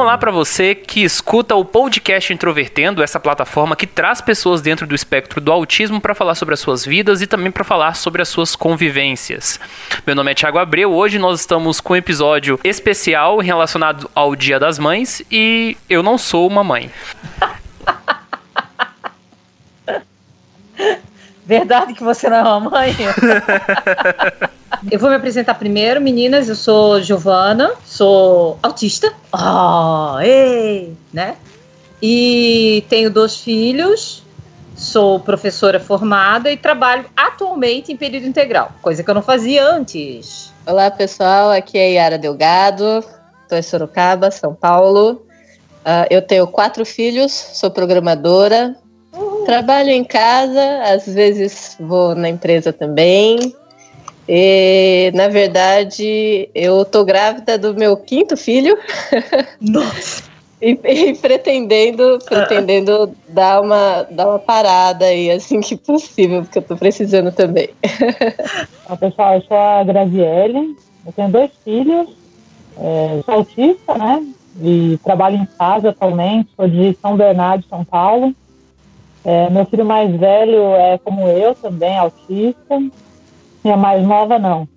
Olá para você que escuta o podcast Introvertendo, essa plataforma que traz pessoas dentro do espectro do autismo para falar sobre as suas vidas e também para falar sobre as suas convivências. Meu nome é Thiago Abreu, hoje nós estamos com um episódio especial relacionado ao Dia das Mães e eu não sou uma mãe. Verdade que você não é uma mãe? eu vou me apresentar primeiro, meninas. Eu sou Giovana, sou autista. Oh, ei, né? E tenho dois filhos. Sou professora formada e trabalho atualmente em período integral, coisa que eu não fazia antes. Olá, pessoal. Aqui é Yara Delgado. Estou em Sorocaba, São Paulo. Uh, eu tenho quatro filhos, sou programadora, Trabalho em casa, às vezes vou na empresa também. E, na verdade, eu tô grávida do meu quinto filho. Nossa! e, e, pretendendo, pretendendo dar, uma, dar uma parada aí, assim que possível, porque eu tô precisando também. Olá, pessoal, eu sou a Graziele, eu tenho dois filhos, é, sou autista, né? E trabalho em casa atualmente, sou de São Bernardo, São Paulo. É, meu filho mais velho é como eu também, autista. E a mais nova não.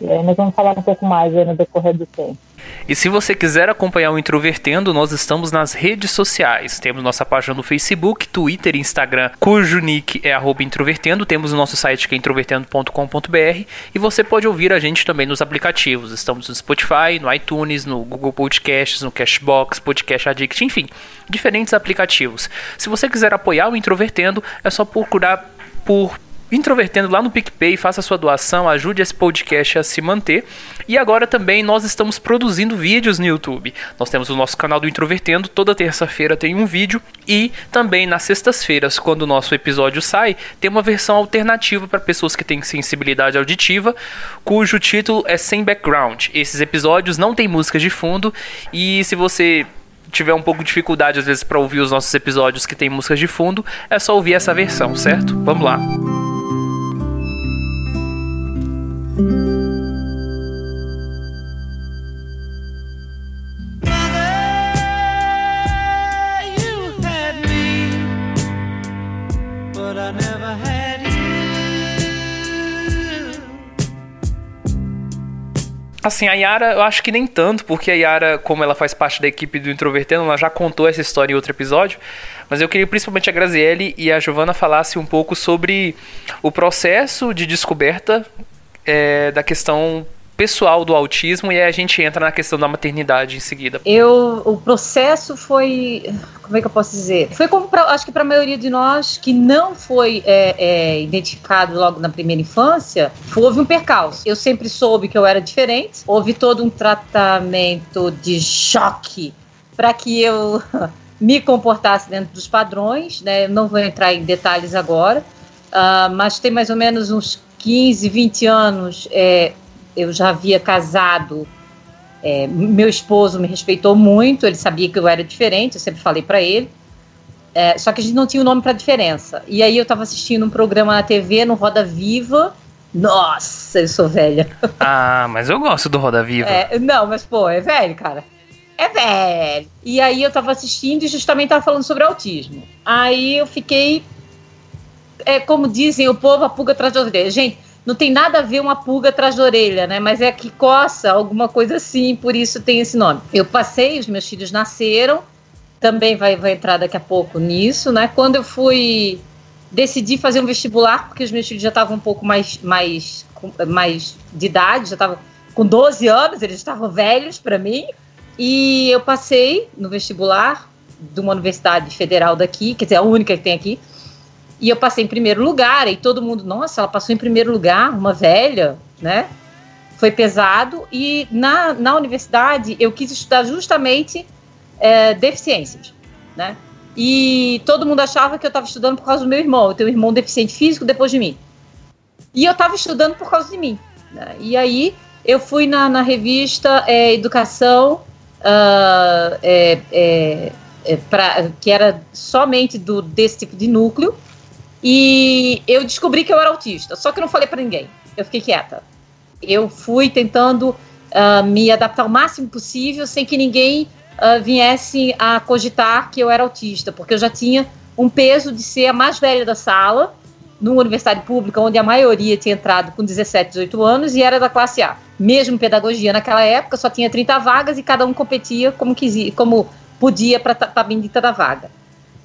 E aí nós vamos falar um pouco mais no decorrer do tempo. E se você quiser acompanhar o Introvertendo, nós estamos nas redes sociais. Temos nossa página no Facebook, Twitter e Instagram, cujo nick é introvertendo. Temos o nosso site que é introvertendo.com.br e você pode ouvir a gente também nos aplicativos. Estamos no Spotify, no iTunes, no Google Podcasts, no Cashbox, Podcast Addict, enfim, diferentes aplicativos. Se você quiser apoiar o Introvertendo, é só procurar por Introvertendo lá no PicPay, faça sua doação, ajude esse podcast a se manter. E agora também nós estamos produzindo vídeos no YouTube. Nós temos o nosso canal do Introvertendo, toda terça-feira tem um vídeo e também nas sextas-feiras, quando o nosso episódio sai, tem uma versão alternativa para pessoas que têm sensibilidade auditiva, cujo título é Sem Background. Esses episódios não têm música de fundo e se você tiver um pouco de dificuldade às vezes para ouvir os nossos episódios que tem músicas de fundo, é só ouvir essa versão, certo? Vamos lá. Assim, a Yara, eu acho que nem tanto, porque a Yara, como ela faz parte da equipe do Introvertendo, ela já contou essa história em outro episódio. Mas eu queria principalmente a Graziele e a Giovana falassem um pouco sobre o processo de descoberta é, da questão pessoal do autismo e aí a gente entra na questão da maternidade em seguida. Eu, o processo foi, como é que eu posso dizer? Foi como pra, acho que para a maioria de nós que não foi é, é, identificado logo na primeira infância, houve um percalço. Eu sempre soube que eu era diferente, houve todo um tratamento de choque para que eu me comportasse dentro dos padrões, né? Eu não vou entrar em detalhes agora, uh, mas tem mais ou menos uns 15, 20 anos é, eu já havia casado. É, meu esposo me respeitou muito, ele sabia que eu era diferente, eu sempre falei para ele. É, só que a gente não tinha o um nome para diferença. E aí eu estava assistindo um programa na TV no Roda Viva. Nossa, eu sou velha. Ah, mas eu gosto do Roda Viva. É, não, mas pô, é velho, cara. É velho. E aí eu estava assistindo e justamente tava falando sobre autismo. Aí eu fiquei. É como dizem o povo, a pulga atrás da orelha. Gente, não tem nada a ver uma pulga atrás da orelha, né? Mas é que coça, alguma coisa assim, por isso tem esse nome. Eu passei, os meus filhos nasceram, também vai, vai entrar daqui a pouco nisso, né? Quando eu fui decidi fazer um vestibular, porque os meus filhos já estavam um pouco mais, mais, mais de idade, já estavam com 12 anos, eles estavam velhos para mim. E eu passei no vestibular de uma universidade federal daqui, quer dizer, a única que tem aqui. E eu passei em primeiro lugar, e todo mundo, nossa, ela passou em primeiro lugar, uma velha, né? Foi pesado. E na, na universidade eu quis estudar justamente é, deficiências, né? E todo mundo achava que eu estava estudando por causa do meu irmão. Eu tenho um irmão deficiente físico depois de mim. E eu estava estudando por causa de mim. Né? E aí eu fui na, na revista é, Educação uh, é, é, pra, que era somente do, desse tipo de núcleo. E eu descobri que eu era autista, só que eu não falei para ninguém. Eu fiquei quieta. Eu fui tentando uh, me adaptar o máximo possível sem que ninguém uh, viesse a cogitar que eu era autista, porque eu já tinha um peso de ser a mais velha da sala, numa universidade pública onde a maioria tinha entrado com 17, 18 anos e era da classe A. Mesmo pedagogia naquela época só tinha 30 vagas e cada um competia como, quisia, como podia para a bendita da vaga.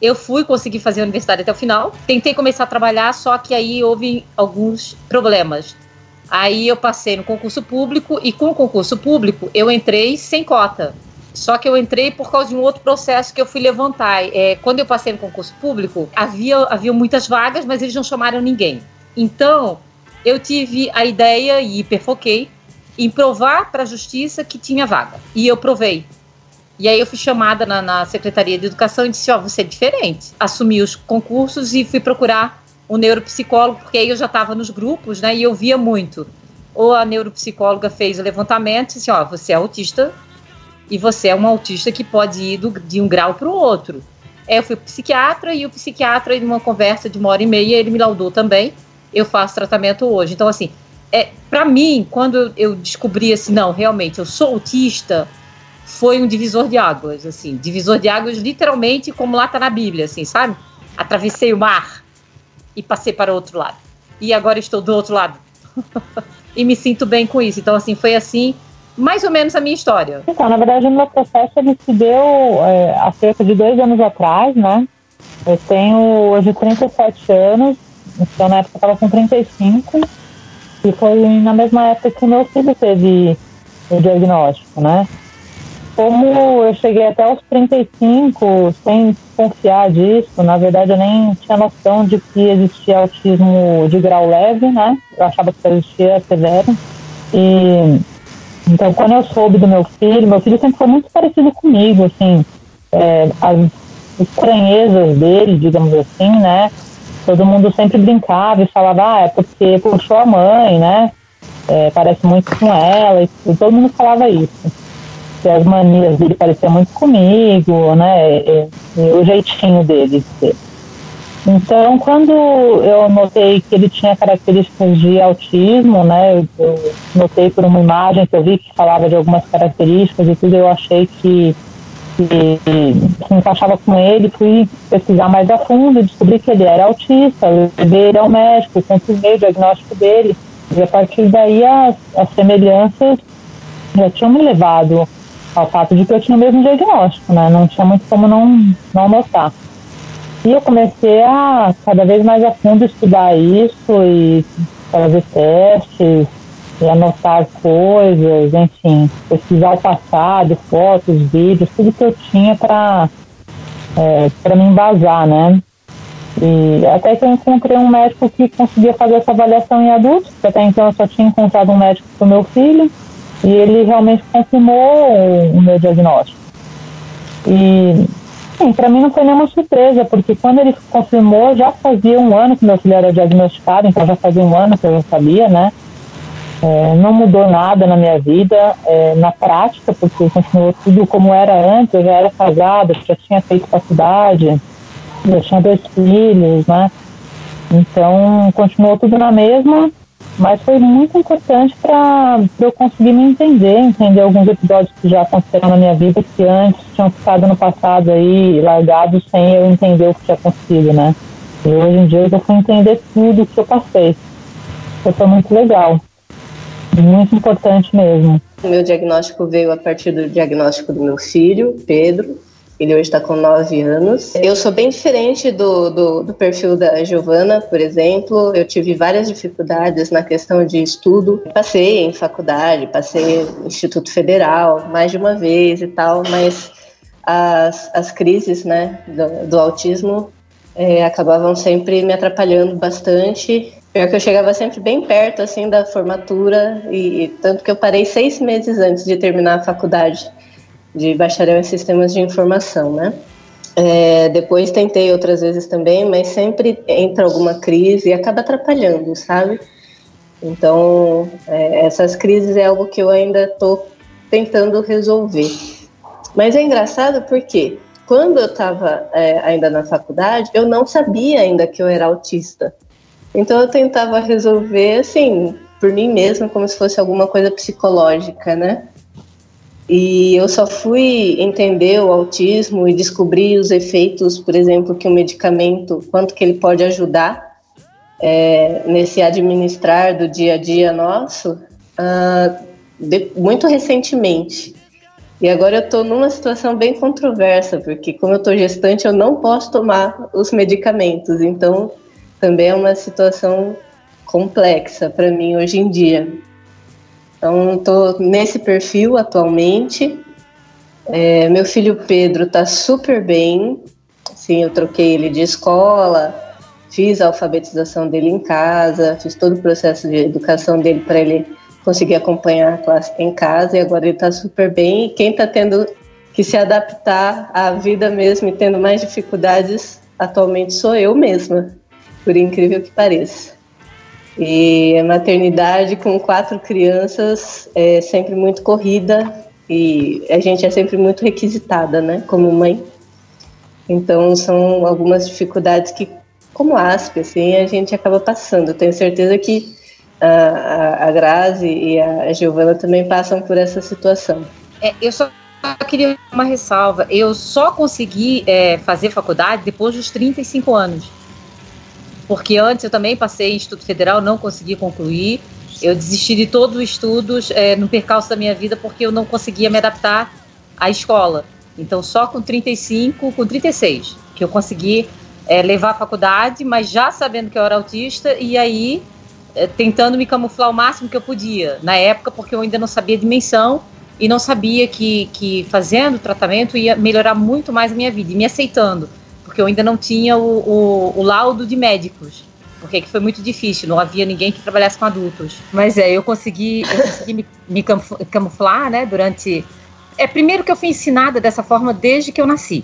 Eu fui conseguir fazer a universidade até o final, tentei começar a trabalhar, só que aí houve alguns problemas. Aí eu passei no concurso público e com o concurso público eu entrei sem cota. Só que eu entrei por causa de um outro processo que eu fui levantar. É, quando eu passei no concurso público, havia, havia muitas vagas, mas eles não chamaram ninguém. Então, eu tive a ideia e hiperfoquei em provar para a justiça que tinha vaga. E eu provei. E aí eu fui chamada na, na Secretaria de Educação e disse, ó, oh, você é diferente. Assumi os concursos e fui procurar um neuropsicólogo, porque aí eu já estava nos grupos, né, e eu via muito. Ou a neuropsicóloga fez o levantamento e disse, ó, oh, você é autista e você é um autista que pode ir do, de um grau para o outro. É, eu fui pro psiquiatra e o psiquiatra, em uma conversa de uma hora e meia, ele me laudou também. Eu faço tratamento hoje. Então, assim, é, para mim, quando eu descobri assim, não, realmente, eu sou autista, foi um divisor de águas, assim, divisor de águas, literalmente, como lá tá na Bíblia, assim, sabe? Atravessei o mar e passei para o outro lado. E agora estou do outro lado. e me sinto bem com isso. Então, assim, foi assim mais ou menos a minha história. Então, na verdade, o meu processo ele se deu é, há cerca de dois anos atrás, né? Eu tenho hoje 37 anos, então na época eu estava com 35, e foi na mesma época que meu filho teve o diagnóstico, né? Como eu cheguei até os 35 sem confiar disso, na verdade eu nem tinha noção de que existia autismo de grau leve, né? Eu achava que existia severo. E então, quando eu soube do meu filho, meu filho sempre foi muito parecido comigo, assim, é, as estranhezas dele, digamos assim, né? Todo mundo sempre brincava e falava, ah, é porque puxou a mãe, né? É, parece muito com ela, e, todo mundo falava isso. Que as manias dele pareciam muito comigo, né? E, e o jeitinho dele. Então, quando eu notei que ele tinha características de autismo, né, eu, notei por uma imagem que eu vi que falava de algumas características e tudo, eu achei que, que, que encaixava com ele, fui pesquisar mais a fundo e descobri que ele era autista, ele ao médico, confirmei o diagnóstico dele, e a partir daí as, as semelhanças já tinham me levado ao fato de que eu tinha o mesmo diagnóstico, né, não tinha muito como não, não notar. E eu comecei a cada vez mais a fundo estudar isso e fazer testes e anotar coisas, enfim, pesquisar o passado, fotos, vídeos, tudo que eu tinha para é, para me embasar, né? E até que eu encontrei um médico que conseguia fazer essa avaliação em adultos, até então eu só tinha encontrado um médico para o meu filho, e ele realmente confirmou o, meu diagnóstico. E Sim, para mim não foi nenhuma surpresa, porque quando ele confirmou, já fazia um ano que meu filho era diagnosticado, então já fazia um ano que eu já sabia, né? É, não mudou nada na minha vida, é, na prática, porque continuou tudo como era antes, eu já era casada, já tinha feito faculdade, já tinha dois filhos, né? Então, continuou tudo na mesma, mas foi muito importante para eu conseguir me entender, entender alguns episódios que já aconteceram na minha vida que antes tinham ficado no passado aí largados sem eu entender o que tinha acontecido, né? E hoje em dia eu fui entender tudo o que eu passei. Isso foi muito legal. Muito importante mesmo. O meu diagnóstico veio a partir do diagnóstico do meu filho, Pedro, ele hoje está com 9 anos. Eu sou bem diferente do, do, do, perfil da Giovana, por exemplo. Eu tive várias dificuldades na questão de estudo. Passei em faculdade, passei no Instituto Federal mais de uma vez e tal, mas as, as crises né, do, do autismo é, acabavam sempre me atrapalhando bastante. Pior que eu chegava sempre bem perto assim da formatura e tanto que eu parei seis meses antes de terminar a faculdade de bacharel em sistemas de informação, né? É, depois tentei outras vezes também, mas sempre entra alguma crise e acaba atrapalhando, sabe? Então, é, essas crises é algo que eu ainda estou tentando resolver. Mas é engraçado porque quando eu estava é, ainda na faculdade, eu não sabia ainda que eu era autista. Então eu tentava resolver, assim, por mim mesma, como se fosse alguma coisa psicológica, né? E eu só fui entender o autismo e descobrir os efeitos, por exemplo, que o medicamento, quanto que ele pode ajudar é, nesse administrar do dia a dia nosso, uh, de, muito recentemente. E agora eu estou numa situação bem controversa, porque como eu estou gestante, eu não posso tomar os medicamentos. Então, também é uma situação complexa para mim hoje em dia. Então, estou nesse perfil atualmente. É, meu filho Pedro está super bem. Sim, eu troquei ele de escola, fiz a alfabetização dele em casa, fiz todo o processo de educação dele para ele conseguir acompanhar a classe em casa e agora ele está super bem. E quem está tendo que se adaptar à vida mesmo e tendo mais dificuldades atualmente sou eu mesma, por incrível que pareça. E a maternidade com quatro crianças é sempre muito corrida e a gente é sempre muito requisitada, né, como mãe. Então são algumas dificuldades que, como ASP, assim, a gente acaba passando. Tenho certeza que a, a Grazi e a Giovana também passam por essa situação. É, eu só queria uma ressalva. Eu só consegui é, fazer faculdade depois dos 35 anos porque antes eu também passei em Instituto Federal, não consegui concluir. Eu desisti de todos os estudos é, no percalço da minha vida porque eu não conseguia me adaptar à escola. Então, só com 35, com 36, que eu consegui é, levar a faculdade, mas já sabendo que eu era autista e aí é, tentando me camuflar o máximo que eu podia. Na época, porque eu ainda não sabia a dimensão e não sabia que, que fazendo o tratamento ia melhorar muito mais a minha vida e me aceitando porque eu ainda não tinha o, o, o laudo de médicos porque foi muito difícil, não havia ninguém que trabalhasse com adultos. Mas é, eu consegui, eu consegui me, me, camuflar, né, durante... É, primeiro que eu fui ensinada dessa forma desde que eu nasci.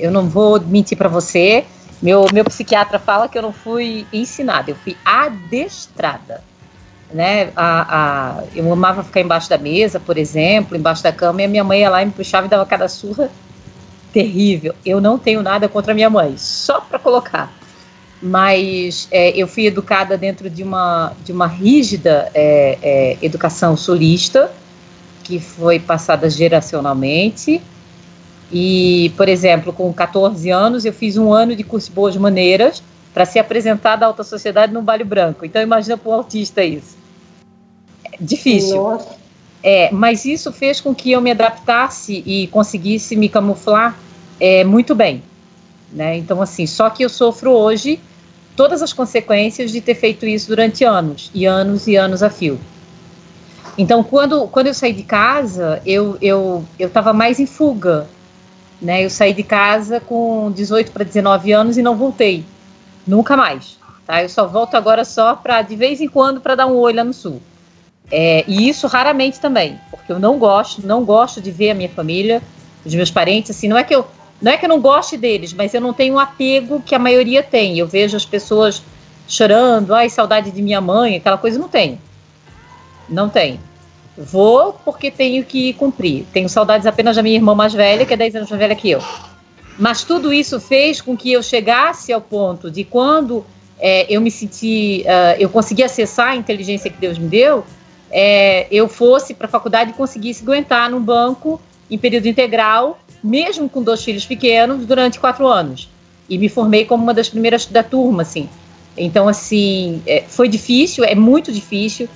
Eu não vou mentir para você, meu, meu psiquiatra fala que eu não fui ensinada, eu fui adestrada. Né? A, a, eu amava ficar embaixo da mesa, por exemplo, embaixo da cama, e a minha mãe ia lá e me puxava e dava cada surra terrível. Eu não tenho nada contra minha mãe, só para colocar. Mas é, eu fui educada dentro de uma, de uma rígida é, é, educação sulista, que foi passada geracionalmente. E, por exemplo, com 14 anos, eu fiz um ano de curso de boas maneiras para ser apresentada à alta sociedade no Baile Branco. Então, imagina para um autista isso. É difícil. Nossa. É, mas isso fez com que eu me adaptasse e conseguisse me camuflar é, muito bem. Né? Então, assim, só que eu sofro hoje todas as consequências de ter feito isso durante anos, e anos e anos a fio. Então, quando, quando eu saí de casa, eu eu estava mais em fuga, né? Eu saí de casa com 18 para 19 anos e não voltei, nunca mais. Tá? Eu só volto agora só para de vez em quando para dar um olho lá no sul. É, e isso raramente também, porque eu não gosto, não gosto de ver a minha família, os meus parentes, assim, não é que eu não é que eu não goste deles, mas eu não tenho o apego que a maioria tem. Eu vejo as pessoas chorando, ai, saudade de minha mãe, aquela coisa, não tenho. Não tenho. Vou porque tenho que cumprir. Tenho saudades apenas da minha irmã mais velha, que é 10 anos mais velha que eu. Mas tudo isso fez com que eu chegasse ao ponto de quando é, eu me senti, uh, eu consegui acessar a inteligência que Deus me deu, é, eu fosse para a faculdade e conseguisse aguentar num banco em período integral mesmo com dois filhos pequenos, durante quatro anos. E me formei como uma das primeiras da turma, assim. Então, assim, é, foi difícil, é muito difícil.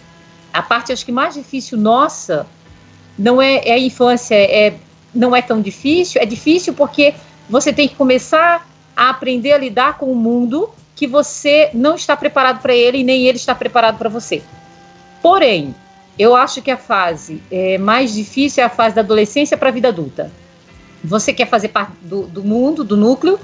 A parte, acho que mais difícil nossa, não é, é a infância, é, não é tão difícil. É difícil porque você tem que começar a aprender a lidar com o mundo que você não está preparado para ele e nem ele está preparado para você. Porém, eu acho que a fase é, mais difícil é a fase da adolescência para a vida adulta. Você quer fazer parte do, do mundo, do núcleo,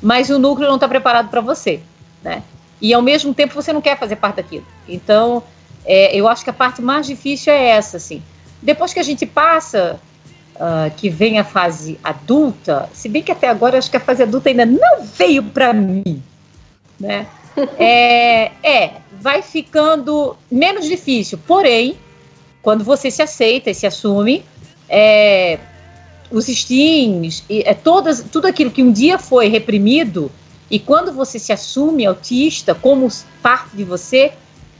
mas o núcleo não está preparado para você, né? E ao mesmo tempo você não quer fazer parte daquilo. Então, é, eu acho que a parte mais difícil é essa, assim. Depois que a gente passa, uh, que vem a fase adulta, se bem que até agora acho que a fase adulta ainda não veio para mim, né? É, é, vai ficando menos difícil. Porém, quando você se aceita e se assume, é, os steams, e, é todas, tudo aquilo que um dia foi reprimido, e quando você se assume autista como parte de você,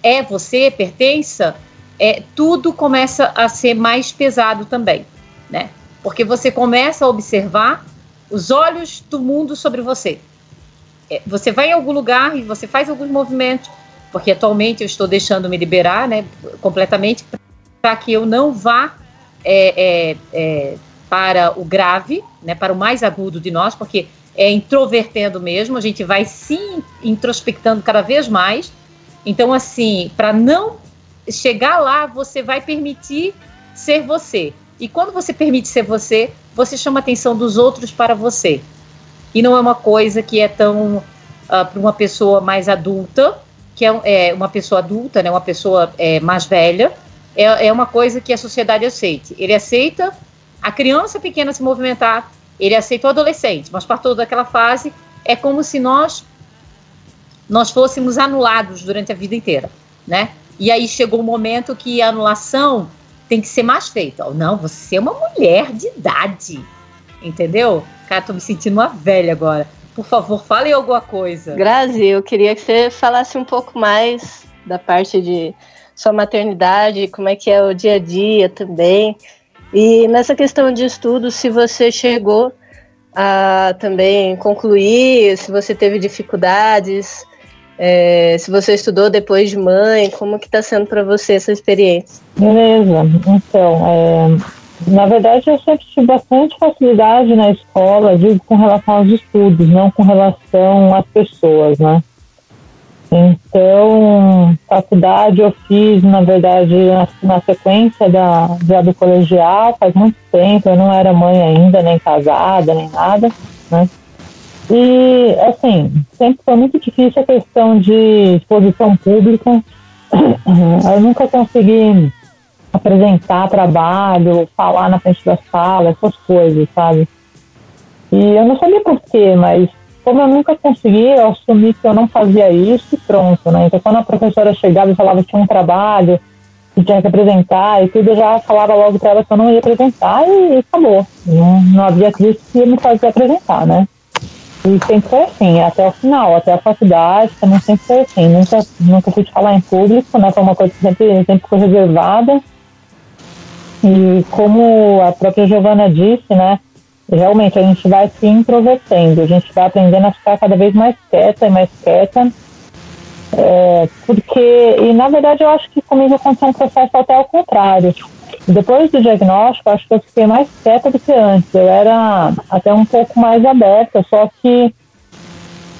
é você, pertença, é, tudo começa a ser mais pesado também, né? Porque você começa a observar os olhos do mundo sobre você. É, você vai em algum lugar e você faz alguns movimentos, porque atualmente eu estou deixando me liberar, né, completamente, para que eu não vá é, é, é, para o grave, né, para o mais agudo de nós, porque é introvertendo mesmo, a gente vai se introspectando cada vez mais. Então, assim, para não chegar lá, você vai permitir ser você. E quando você permite ser você, você chama a atenção dos outros para você. E não é uma coisa que é tão uh, para uma pessoa mais adulta, que é, é, uma pessoa adulta, né, uma pessoa é, mais velha, é, é uma coisa que a sociedade aceite. Ele aceita a criança pequena se movimentar, ele aceita o adolescente, mas para toda aquela fase é como se nós nós fôssemos anulados durante a vida inteira, né? E aí chegou um momento que a anulação tem que ser mais feita. Não, você é uma mulher de idade, entendeu? Cara, tô me sentindo uma velha agora. Por favor, fale alguma coisa. Grazi, eu queria que você falasse um pouco mais da parte de sua maternidade, como é que é o dia a dia também. E nessa questão de estudo, se você chegou a também concluir, se você teve dificuldades, é, se você estudou depois de mãe, como que está sendo para você essa experiência? Beleza, então, é, na verdade eu sempre tive bastante facilidade na escola, digo com relação aos estudos, não com relação às pessoas, né? Então, faculdade eu fiz, na verdade, na, sequência da, já do colegial, faz muito tempo, eu não era mãe ainda, nem casada, nem nada, né? E, assim, sempre foi muito difícil a questão de exposição pública. Eu nunca consegui apresentar trabalho, falar na frente da sala, essas coisas, sabe? E eu não sabia porquê, mas como eu nunca consegui, eu assumi que eu não fazia isso e pronto, né? Então, quando a professora chegava e falava que tinha um trabalho, que tinha que apresentar e tudo, eu já falava logo para ela que eu não ia apresentar e, e acabou. Não, não havia crise que ia me fazer apresentar, né? E sempre foi assim, até o final, até a faculdade, também sempre foi assim. Nunca, nunca fui falar em público, né? Foi uma coisa que sempre, sempre foi reservada. E como a própria Giovana disse, né? Realmente a gente vai se introvertendo, a gente vai aprendendo a ficar cada vez mais quieta e mais quieta. É, porque, e na verdade eu acho que comigo aconteceu um processo até ao contrário. Depois do diagnóstico, acho que eu fiquei mais quieta do que antes. Eu era até um pouco mais aberta, só que,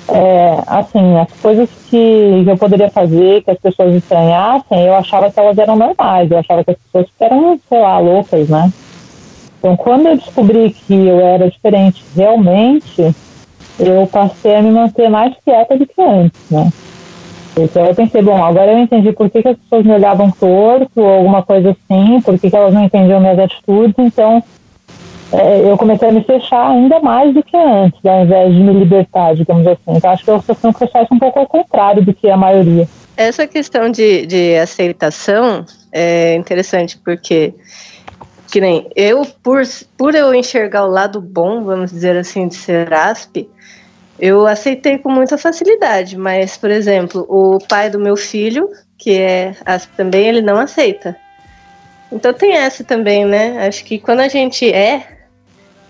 é, assim, as coisas que eu poderia fazer, que as pessoas estranhassem, eu achava que elas eram normais. Eu achava que as pessoas eram, sei lá, loucas, né? Então, quando eu descobri que eu era diferente realmente, eu passei a me manter mais quieta do que antes, né? Então eu pensei, bom, agora eu entendi por que, que as pessoas me olhavam torto ou alguma coisa assim, por que, que elas não entendiam minhas atitudes, então é, eu comecei a me fechar ainda mais do que antes, ao invés de me libertar, digamos assim. Então acho que eu sofri um processo um pouco ao contrário do que a maioria. Essa questão de, de aceitação é interessante, porque que nem eu, por, por eu enxergar o lado bom, vamos dizer assim, de ser ASP, eu aceitei com muita facilidade, mas, por exemplo, o pai do meu filho, que é ASP também, ele não aceita. Então tem essa também, né? Acho que quando a gente é,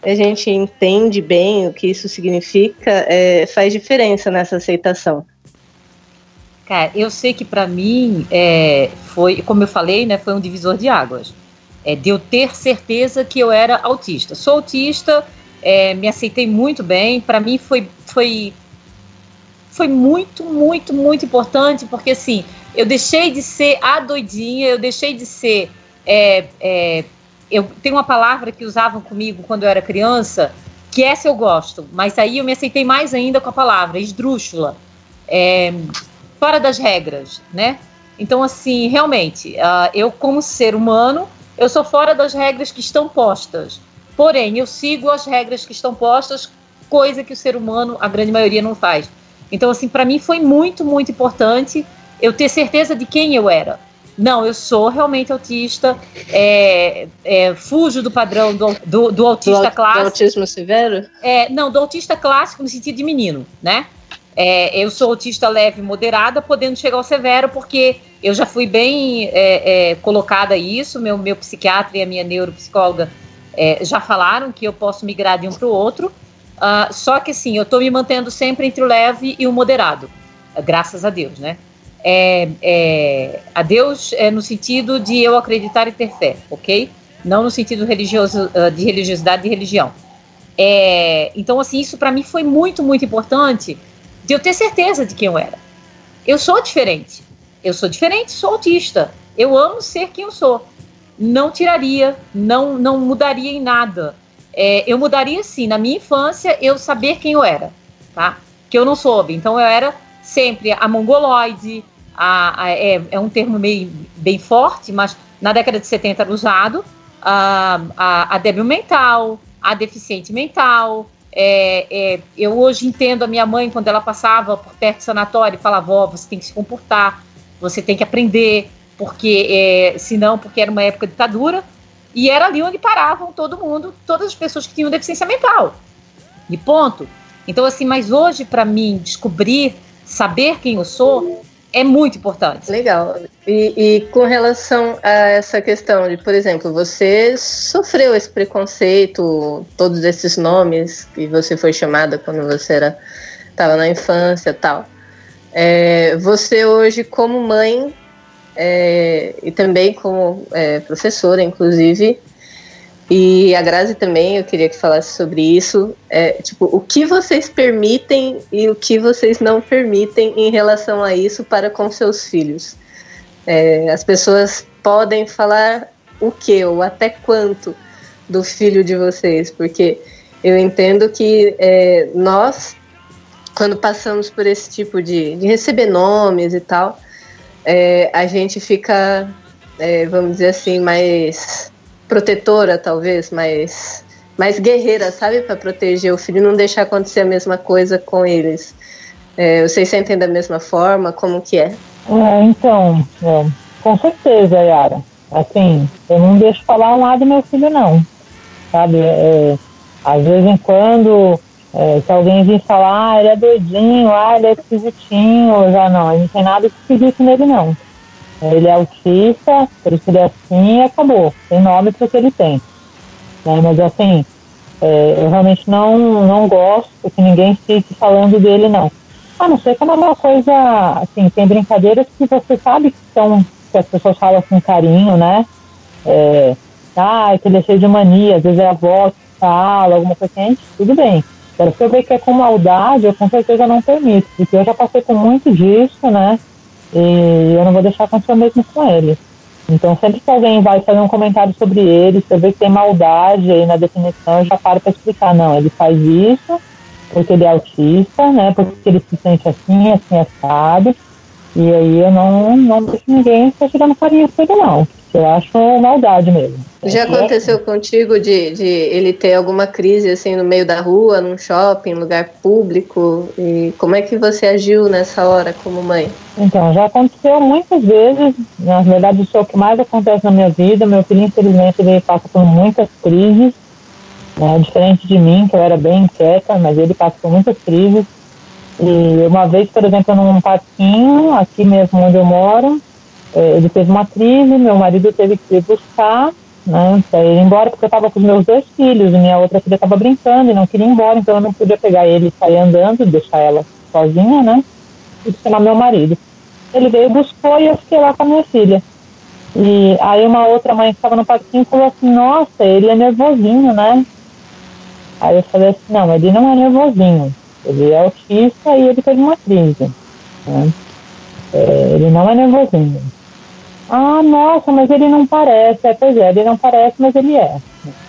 a gente entende bem o que isso significa, é, faz diferença nessa aceitação. Cara, eu sei que para mim é, foi, como eu falei, né, foi um divisor de águas é, de eu ter certeza que eu era autista. Sou autista, é, me aceitei muito bem. Para mim foi, foi, foi muito, muito, muito importante, porque assim, eu deixei de ser a doidinha, eu deixei de ser. É, é, eu tenho uma palavra que usavam comigo quando eu era criança, que essa eu gosto, mas aí eu me aceitei mais ainda com a palavra esdrúxula, é, fora das regras, né? Então, assim, realmente, uh, eu como ser humano, eu sou fora das regras que estão postas. Porém, eu sigo as regras que estão postas, coisa que o ser humano, a grande maioria, não faz. Então, assim, para mim foi muito, muito importante eu ter certeza de quem eu era. Não, eu sou realmente autista, é, é, fujo do padrão do, do, do autista do, clássico. Do autismo severo? É, não, do autista clássico no sentido de menino, né? É, eu sou autista leve moderada, podendo chegar ao severo, porque eu já fui bem é, é, colocada isso, meu, meu psiquiatra e a minha neuropsicóloga é, já falaram que eu posso migrar de um para o outro, uh, só que assim, eu estou me mantendo sempre entre o leve e o moderado, graças a Deus, né? É, é, a Deus no sentido de eu acreditar e ter fé, ok? Não no sentido religioso, uh, de religiosidade e religião. então, assim, isso para mim foi muito, muito importante, de eu ter certeza de quem eu era. Eu sou diferente. Eu sou diferente, sou autista. Eu amo ser quem eu sou. Não tiraria, não, não mudaria em nada. É, eu mudaria sim, na minha infância, eu saber quem eu era, tá? Que eu não soube. Então eu era sempre a mongoloide, a, a, é, é, um termo meio bem forte, mas na década de 70 era usado, a, a, a débil mental, a deficiente mental, é, é, eu hoje entendo a minha mãe quando ela passava por perto do sanatório e falava: Ó, você tem que se comportar, você tem que aprender, porque é, senão, porque era uma época de ditadura, e era ali onde paravam todo mundo, todas as pessoas que tinham deficiência mental. E ponto. Então, assim, mas hoje, para mim, descobrir, saber quem eu sou, é muito importante. Legal. E, e, com relação a essa questão de, por exemplo, você sofreu esse preconceito, todos esses nomes que você foi chamada quando você era estava na infância, tal. É, você hoje, como mãe é, e também como é, professora, inclusive, e a Grazi também, eu queria que falasse sobre isso. É, tipo, o que vocês permitem e o que vocês não permitem em relação a isso para com seus filhos? É, as pessoas podem falar o que ou até quanto do filho de vocês, porque eu entendo que é, nós, quando passamos por esse tipo de, de receber nomes e tal, é, a gente fica, é, vamos dizer assim, mais protetora, talvez, mais, mais guerreira, sabe? Para proteger o filho não deixar acontecer a mesma coisa com eles. É, vocês sentem da mesma forma? Como que é? é então, é, com certeza, Yara. Assim, eu não deixo falar um lado do meu filho, não. Sabe? É, às vezes em quando, é, se alguém vir falar, ah, ele é doidinho, ah, ele é esquisitinho, já não, não tem nada esquisito nele, não. Ele é autista, por isso ele é assim e acabou. Tem nome porque ele tem. Né? Mas assim, é, eu realmente não, não gosto que ninguém fique falando dele, não. A não ser que é uma coisa, assim, tem brincadeiras que você sabe que são, que as pessoas falam com carinho, né? É, ah, que ele é cheio de mania, às vezes é a avó que fala, alguma coisa assim, tudo bem. Agora, se eu ver que é com maldade, eu com certeza não permito, porque eu já passei por muito disso, né? E eu não vou deixar acontecer o mesmo com ele. Então, sempre que alguém vai fazer um comentário sobre ele, se eu ver que tem maldade aí na definição, eu já paro para explicar. Não, ele faz isso porque ele é autista, né? Porque ele se sente assim, assim, assado. E aí eu não, não deixo ninguém ficar tirando farinha com ele, não. Eu acho maldade mesmo. Já aconteceu contigo de, de ele ter alguma crise assim no meio da rua, num shopping, lugar público? E como é que você agiu nessa hora como mãe? Então, já aconteceu muitas vezes. Na verdade, isso é o que mais acontece na minha vida. Meu filho, infelizmente, ele passa por muitas crises. Né? Diferente de mim, que eu era bem inquieta, mas ele passa por muitas crises. E uma vez, por exemplo, num parquinho, aqui mesmo onde eu moro, é, ele teve uma crise, meu marido teve que ir buscar, né, para ir embora, porque eu estava com meus dois filhos, e minha outra filha estava brincando e não queria ir embora, então eu não podia pegar ele e sair andando, deixar ela sozinha, né, e chamar meu marido. Ele veio, buscou e eu fiquei lá com a minha filha. E aí uma outra mãe que estava no parquinho falou assim, nossa, ele é nervosinho, né? Aí eu falei assim, não, ele não é nervosinho, ele é autista e ele teve uma crise. Né? É, ele não é nervosinho. Ah, nossa, mas ele não parece. É, pois é, ele não parece, mas ele é.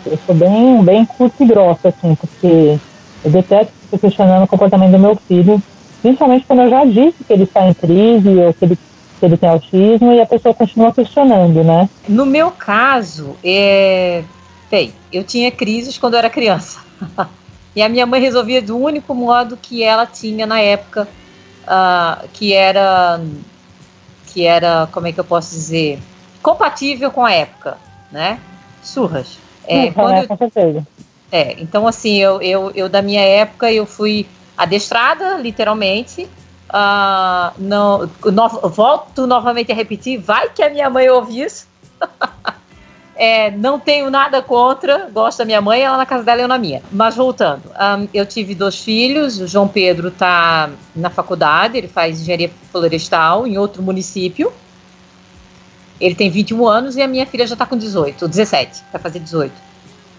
Eu sou bem, bem curto e grossa, assim, porque eu detesto ficar questionando o comportamento do meu filho, principalmente quando eu já disse que ele está em crise ou que ele, que ele tem autismo e a pessoa continua questionando, né? No meu caso, é... bem, eu tinha crises quando eu era criança. e a minha mãe resolvia do único modo que ela tinha na época, uh, que era que era, como é que eu posso dizer, compatível com a época, né? Surras. É, Sim, quando é, com certeza. É, então assim, eu, eu, eu da minha época eu fui adestrada, literalmente. Uh, não, no, volto novamente a repetir, vai que a minha mãe ouve isso. É, não tenho nada contra, gosto da minha mãe, ela na casa dela e eu na minha. Mas voltando, um, eu tive dois filhos, o João Pedro está na faculdade, ele faz engenharia florestal em outro município. Ele tem 21 anos e a minha filha já está com 18, 17, vai fazer 18.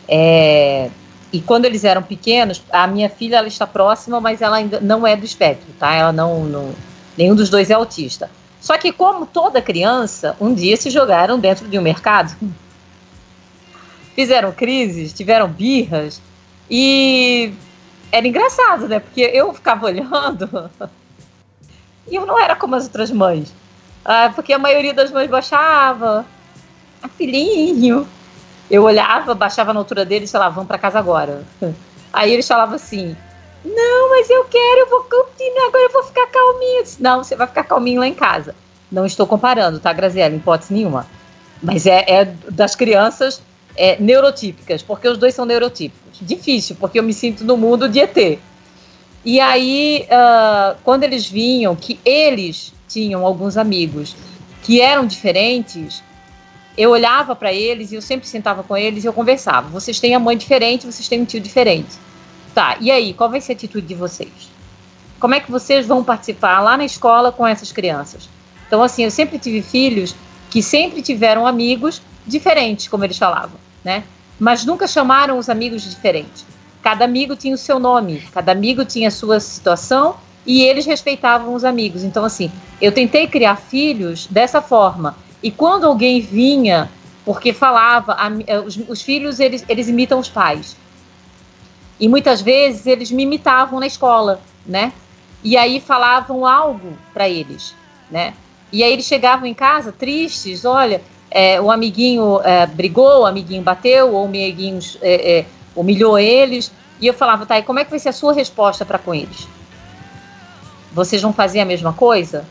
É, e quando eles eram pequenos, a minha filha ela está próxima, mas ela ainda não é do espectro, tá? Ela não, não nenhum dos dois é autista. Só que como toda criança, um dia se jogaram dentro de um mercado, fizeram crises, tiveram birras e era engraçado, né? Porque eu ficava olhando e eu não era como as outras mães, ah, porque a maioria das mães baixava, a filhinho, eu olhava, baixava na altura deles e falava, vamos para casa agora. Aí eles falavam assim, não, mas eu quero, eu vou continuar, agora eu vou ficar calminho. Disse, não, você vai ficar calminho lá em casa. Não estou comparando, tá, Graziela? Em hipótese nenhuma. Mas é, é das crianças é, neurotípicas, porque os dois são neurotípicos. Difícil, porque eu me sinto no mundo de ET. E aí, uh, quando eles vinham que eles tinham alguns amigos que eram diferentes, eu olhava para eles e eu sempre sentava com eles e eu conversava. Vocês têm a mãe diferente, vocês têm um tio diferente. Tá, e aí, qual vai ser a atitude de vocês? Como é que vocês vão participar lá na escola com essas crianças? Então, assim, eu sempre tive filhos que sempre tiveram amigos diferentes, como eles falavam, né? Mas nunca chamaram os amigos de diferente. Cada amigo tinha o seu nome, cada amigo tinha a sua situação e eles respeitavam os amigos. Então, assim, eu tentei criar filhos dessa forma e quando alguém vinha, porque falava, eh, os, os, filhos eles, eles imitam os pais. E muitas vezes eles me imitavam na escola, né? E aí falavam algo para eles, né? E aí eles chegavam em casa tristes, olha, é, o amiguinho é, brigou, o amiguinho bateu, ou o amiguinho é, humilhou eles. E eu falava, tá, e como é que vai ser a sua resposta para com eles? Vocês vão fazer a mesma coisa?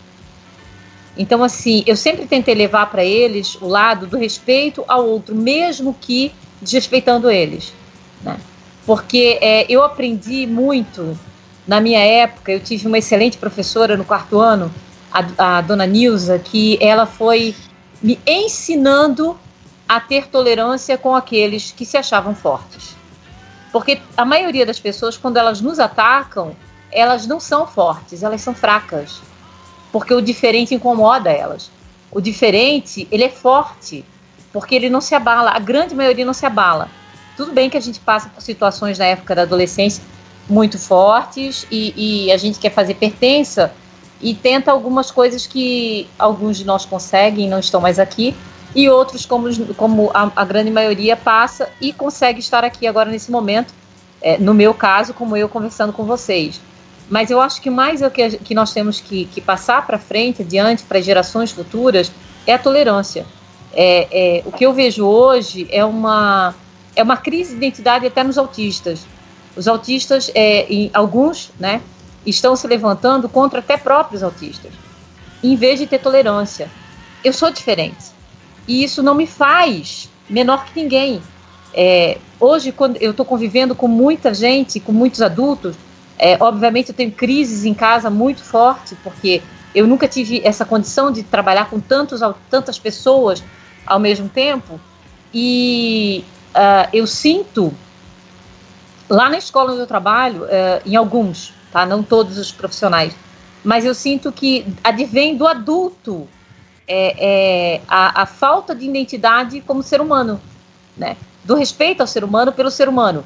Então, assim, eu sempre tentei levar para eles o lado do respeito ao outro, mesmo que desrespeitando eles. Né? Porque é, eu aprendi muito na minha época, eu tive uma excelente professora no quarto ano, a, a dona Nilza, que ela foi me ensinando a ter tolerância com aqueles que se achavam fortes. Porque a maioria das pessoas, quando elas nos atacam, elas não são fortes, elas são fracas porque o diferente incomoda elas. O diferente, ele é forte, porque ele não se abala, a grande maioria não se abala. Tudo bem que a gente passa por situações na época da adolescência muito fortes e, e a gente quer fazer pertença e tenta algumas coisas que alguns de nós conseguem, não estão mais aqui, e outros, como, como a, a grande maioria, passa e consegue estar aqui agora nesse momento, é, no meu caso, como eu conversando com vocês. Mas eu acho que mais é o que, que nós temos que, que passar para frente, adiante, para gerações futuras, é a tolerância. É, é, o que eu vejo hoje é uma, é uma crise de identidade até nos autistas. Os autistas, é, alguns, né, estão se levantando contra até próprios autistas, em vez de ter tolerância. Eu sou diferente. E isso não me faz menor que ninguém. É, hoje, quando eu estou convivendo com muita gente, com muitos adultos, é, obviamente, eu tenho crises em casa muito forte, porque eu nunca tive essa condição de trabalhar com tantos, tantas pessoas ao mesmo tempo. E uh, eu sinto, lá na escola onde eu trabalho, uh, em alguns, tá? não todos os profissionais, mas eu sinto que advém do adulto é, é a, a, falta de identidade como ser humano, né? do respeito ao ser humano pelo ser humano.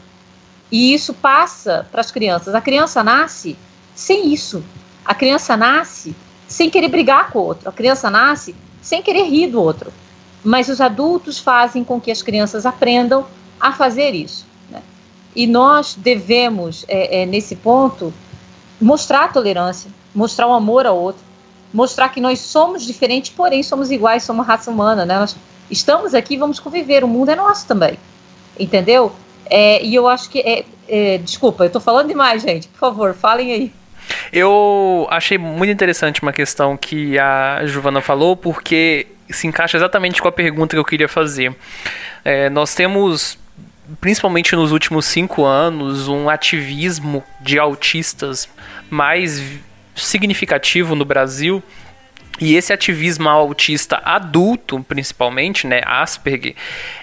E isso passa para as crianças. A criança nasce sem isso. A criança nasce sem querer brigar com o outro. A criança nasce sem querer rir do outro. Mas os adultos fazem com que as crianças aprendam a fazer isso. Né? E nós devemos, é, é, nesse ponto, mostrar a tolerância, mostrar o amor ao outro, mostrar que nós somos diferentes, porém somos iguais, somos raça humana. Né? Nós estamos aqui, vamos conviver. O mundo é nosso também. Entendeu? É, e eu acho que. É, é, desculpa, eu tô falando demais, gente. Por favor, falem aí. Eu achei muito interessante uma questão que a Giovana falou, porque se encaixa exatamente com a pergunta que eu queria fazer. É, nós temos, principalmente nos últimos cinco anos, um ativismo de autistas mais significativo no Brasil e esse ativismo autista adulto, principalmente, né, Asperger,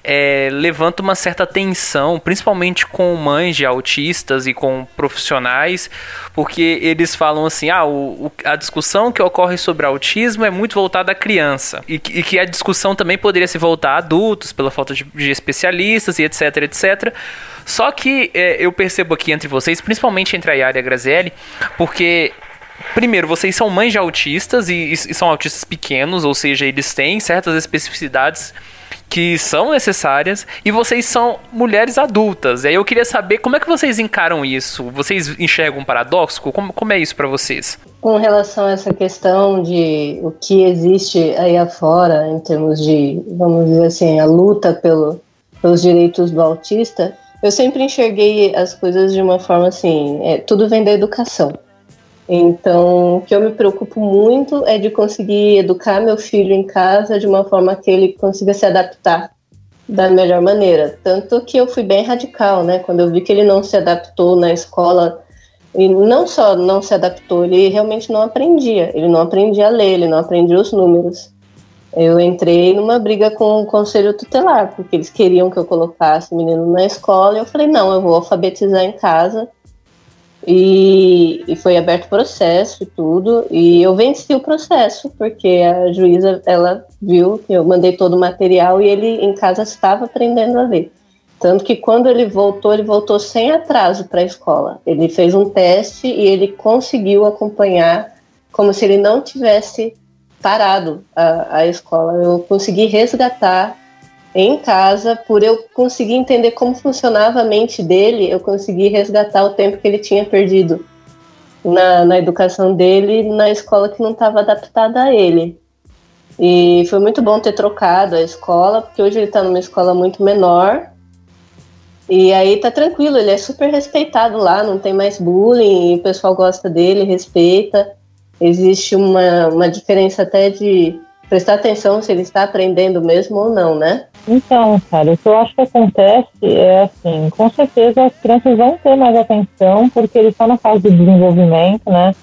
é, levanta uma certa tensão, principalmente com mães de autistas e com profissionais, porque eles falam assim: ah, o, o, a discussão que ocorre sobre autismo é muito voltada à criança, e, e, que a discussão também poderia se voltar a adultos, pela falta de, de especialistas e etc, etc. Só que é, eu percebo aqui entre vocês, principalmente entre a Yara e a Grazielli, porque Primeiro, vocês são mães de autistas e, e, são autistas pequenos, ou seja, eles têm certas especificidades que são necessárias e vocês são mulheres adultas. E aí eu queria saber como é que vocês encaram isso? Vocês enxergam um paradoxo? Como, como é isso para vocês? Com relação a essa questão de o que existe aí afora em termos de, vamos dizer assim, a luta pelo, pelos direitos do autista, eu sempre enxerguei as coisas de uma forma assim, é, tudo vem da educação. Então, o que eu me preocupo muito é de conseguir educar meu filho em casa de uma forma que ele consiga se adaptar da melhor maneira. Tanto que eu fui bem radical, né? Quando eu vi que ele não se adaptou na escola, e não só não se adaptou, ele realmente não aprendia. Ele não aprendia a ler, ele não aprendia os números. Eu entrei numa briga com o conselho tutelar, porque eles queriam que eu colocasse o menino na escola, e eu falei: não, eu vou alfabetizar em casa e, e, foi aberto processo e tudo, e eu venci o processo, porque a juíza, ela viu que eu mandei todo o material e ele em casa estava aprendendo a ler. Tanto que quando ele voltou, ele voltou sem atraso para a escola. Ele fez um teste e ele conseguiu acompanhar como se ele não tivesse parado a, a escola. Eu consegui resgatar em casa, por eu conseguir entender como funcionava a mente dele, eu consegui resgatar o tempo que ele tinha perdido na, na educação dele na escola que não estava adaptada a ele. E foi muito bom ter trocado a escola, porque hoje ele está numa escola muito menor. E aí tá tranquilo, ele é super respeitado lá, não tem mais bullying, o pessoal gosta dele, respeita. Existe uma, uma diferença até de prestar atenção se ele está aprendendo mesmo ou não, né? Então, cara, o que eu acho que acontece é assim, com certeza as crianças vão ter mais atenção porque eles estão na fase de desenvolvimento, né?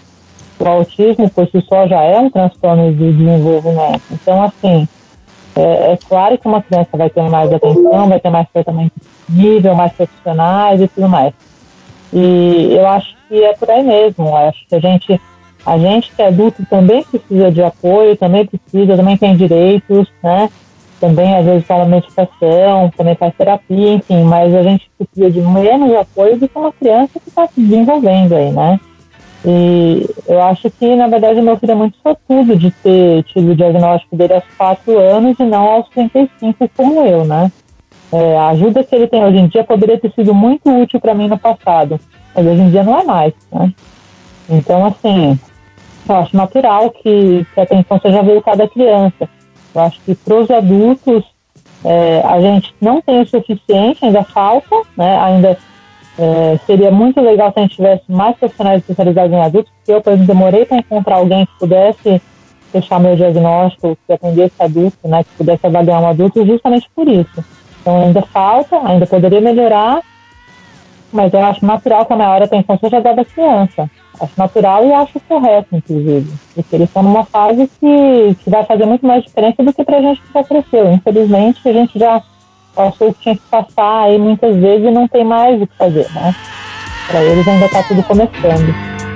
O autismo por si só já é um transtorno de desenvolvimento. Então, assim, é, é claro que uma criança vai ter mais atenção, vai ter mais tratamento nível, mais profissionais e tudo mais. E eu acho que é por aí mesmo. Eu acho que a gente, a gente que é adulto também precisa de apoio, também precisa, também tem direitos, né? Também às vezes fala meditação, também faz terapia, enfim, mas a gente precisa de menos apoio do que uma criança que está se desenvolvendo aí, né? E eu acho que, na verdade, meu filho é muito sortudo de ter tido o diagnóstico dele aos 4 anos e não aos 35, como eu, né? É, a ajuda que ele tem hoje em dia poderia ter sido muito útil para mim no passado, mas hoje em dia não é mais, né? Então, assim, eu acho natural que, que a atenção seja voltada à criança. Eu acho que para os adultos é, a gente não tem o suficiente, ainda falta, né? Ainda é, seria muito legal se a gente tivesse mais profissionais especializados em adultos, porque eu, por exemplo, demorei para encontrar alguém que pudesse fechar meu diagnóstico, que atendesse adulto, né? Que pudesse avaliar um adulto, justamente por isso. Então ainda falta, ainda poderia melhorar, mas eu acho natural que a maior atenção seja dada à criança. Acho natural e acho correto, inclusive. Porque eles estão numa fase que, que vai fazer muito mais diferença do que pra gente que já cresceu. Infelizmente, a gente já passou o que tinha que passar aí muitas vezes e não tem mais o que fazer, né? Para eles ainda está tudo começando.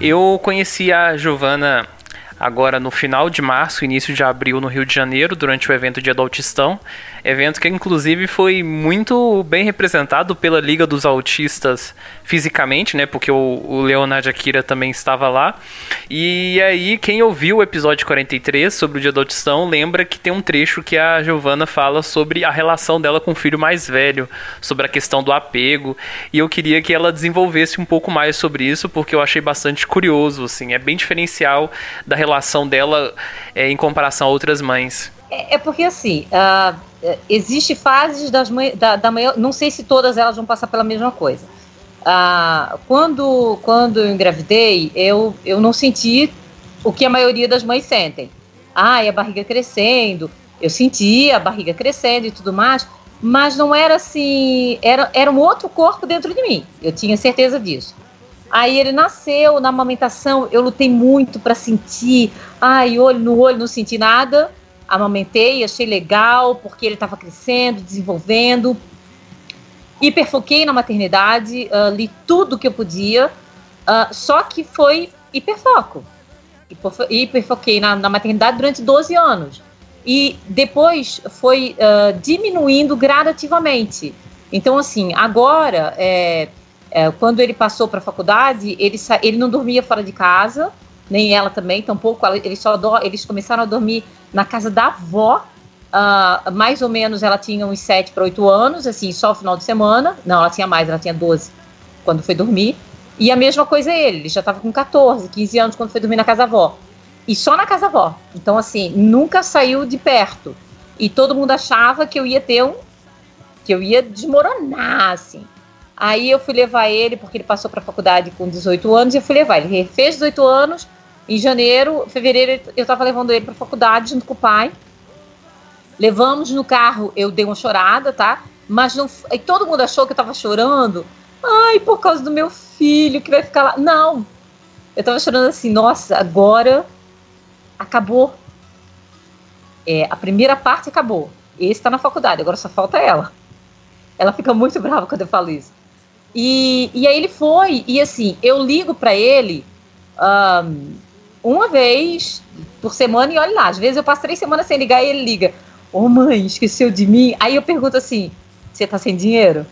Eu conheci a Giovana agora no final de março, início de abril, no Rio de Janeiro, durante o evento Dia do Autistão. Evento que, inclusive, foi muito bem representado pela Liga dos Autistas fisicamente, né? Porque o, o Leonardo Akira também estava lá. E aí, quem ouviu o episódio 43 sobre o Dia do Autistão, lembra que tem um trecho que a Giovana fala sobre a relação dela com o filho mais velho, sobre a questão do apego. E eu queria que ela desenvolvesse um pouco mais sobre isso, porque eu achei bastante curioso, assim. É bem diferencial da relação dela é, em comparação a outras mães. É, é porque assim, uh, existe fases das da, da não sei se todas elas vão passar pela mesma coisa. Uh, quando, quando eu engravidei, eu, eu não senti o que a maioria das mães sentem. Ai, a barriga crescendo, eu sentia a barriga crescendo e tudo mais, mas não era assim, era, era um outro corpo dentro de mim, eu tinha certeza disso. Aí ele nasceu na amamentação, eu lutei muito para sentir, ai, olho no olho, não senti nada, amamentei, achei legal, porque ele estava crescendo, desenvolvendo. Hiperfoquei na maternidade, uh, li tudo que eu podia, uh, só que foi hiperfoco. Hiperfoquei na, na, maternidade durante 12 anos. E depois foi uh, diminuindo gradativamente. Então, assim, agora, é, é, quando ele passou para a faculdade, ele, ele não dormia fora de casa, nem ela também, tampouco. Eles, só eles começaram a dormir na casa da avó. Uh, mais ou menos ela tinha uns 7 para 8 anos, assim, só final de semana. Não, ela tinha mais, ela tinha 12 quando foi dormir. E a mesma coisa ele, ele já estava com 14, 15 anos quando foi dormir na casa da avó. E só na casa da avó. Então, assim, nunca saiu de perto. E todo mundo achava que eu ia ter um. que eu ia desmoronar, assim. Aí eu fui levar ele, porque ele passou para a faculdade com 18 anos, e eu fui levar. Ele fez 18 anos, em janeiro, fevereiro, eu estava levando ele para faculdade junto com o pai. Levamos no carro, eu dei uma chorada, tá? Mas não, aí todo mundo achou que eu estava chorando. Ai, por causa do meu filho que vai ficar lá. Não. Eu estava chorando assim, nossa, agora acabou. É, a primeira parte acabou. Esse está na faculdade, agora só falta ela. Ela fica muito brava quando eu falo isso. E, e aí ele foi, e assim, eu ligo para ele. Um, uma vez por semana e olha lá, às vezes eu passo três semanas sem ligar e ele liga. Ô oh, mãe, esqueceu de mim? Aí eu pergunto assim: você tá sem dinheiro?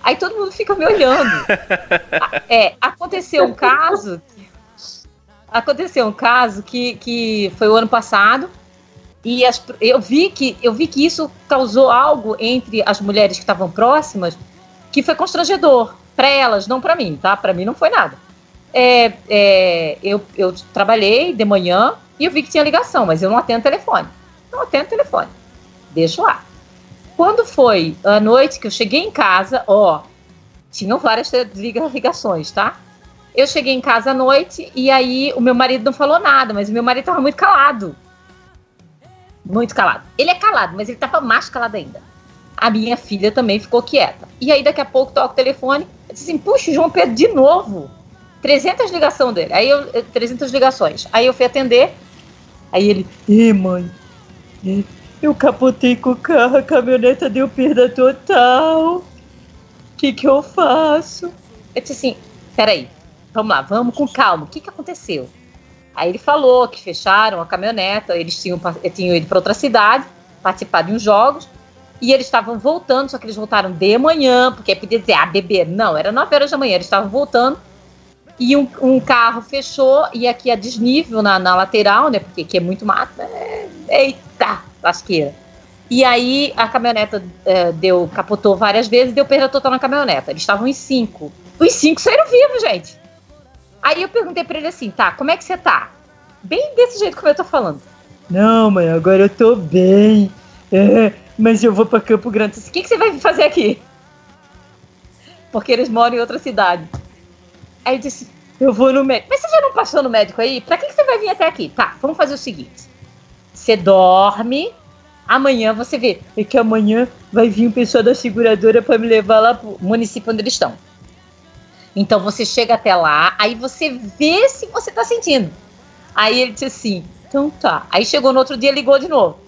Aí todo mundo fica me olhando. é, aconteceu um caso. Aconteceu um caso que, que foi o ano passado. E as, eu, vi que, eu vi que isso causou algo entre as mulheres que estavam próximas que foi constrangedor para elas, não para mim, tá? Para mim não foi nada é, é, eu, eu trabalhei de manhã e eu vi que tinha ligação, mas eu não atendo telefone. Não atendo telefone. Deixo lá. Quando foi a noite que eu cheguei em casa, ó, tinham várias ligações, tá? Eu cheguei em casa à noite e aí o meu marido não falou nada, mas o meu marido tava muito calado. Muito calado. Ele é calado, mas ele tava mais calado ainda. A minha filha também ficou quieta. E aí daqui a pouco toca o telefone. Assim: puxa, João Pedro de novo. 300 ligações dele. Aí eu, 300 ligações. Aí eu fui atender. Aí ele, ih, mãe, eu capotei com o carro, a caminhoneta deu perda total. O que que eu faço? Eu disse assim, peraí, vamos lá, vamos com calma. O que que aconteceu? Aí ele falou que fecharam a caminhoneta, eles tinham, tinham ido para outra cidade, participar de uns jogos, e eles estavam voltando, só que eles voltaram de manhã, porque podia dizer, ah, beber. Não, era 9 horas da manhã, eles estavam voltando e um, um, carro fechou e aqui a desnível na, na lateral, né? Porque aqui é muito mato. É, eita, lasqueira. E aí a caminhoneta é, deu, capotou várias vezes e deu perda total na caminhoneta. Eles estavam em cinco. Os cinco saíram vivos, gente. Aí eu perguntei pra ele assim, tá, como é que você tá? Bem desse jeito como eu tô falando. Não, mãe, agora eu tô bem. É, mas eu vou pra Campo Grande. O que, que você vai fazer aqui? Porque eles moram em outra cidade. Aí eu disse, eu vou no médico. Mas você já não passou no médico aí? Pra que, que você vai vir até aqui? Tá, vamos fazer o seguinte. Você dorme, amanhã você vê. É que amanhã vai vir um pessoal da seguradora para me levar lá pro município onde eles estão. Então você chega até lá, aí você vê se você tá sentindo. Aí ele disse assim, então tá. Aí chegou no outro dia, ligou de novo.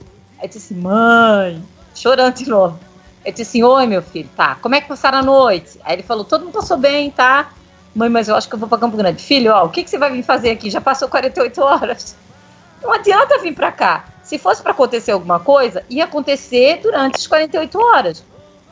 Aí disse assim, mãe, chorando de novo. Ele disse assim, oi meu filho, tá, como é que passaram a noite? Aí ele falou, todo mundo passou bem, tá? Mãe, mas eu acho que eu vou para Campo Grande. Filho, ó, o que, que você vai vir fazer aqui? Já passou 48 horas. Não adianta vir para cá. Se fosse para acontecer alguma coisa, ia acontecer durante as 48 horas.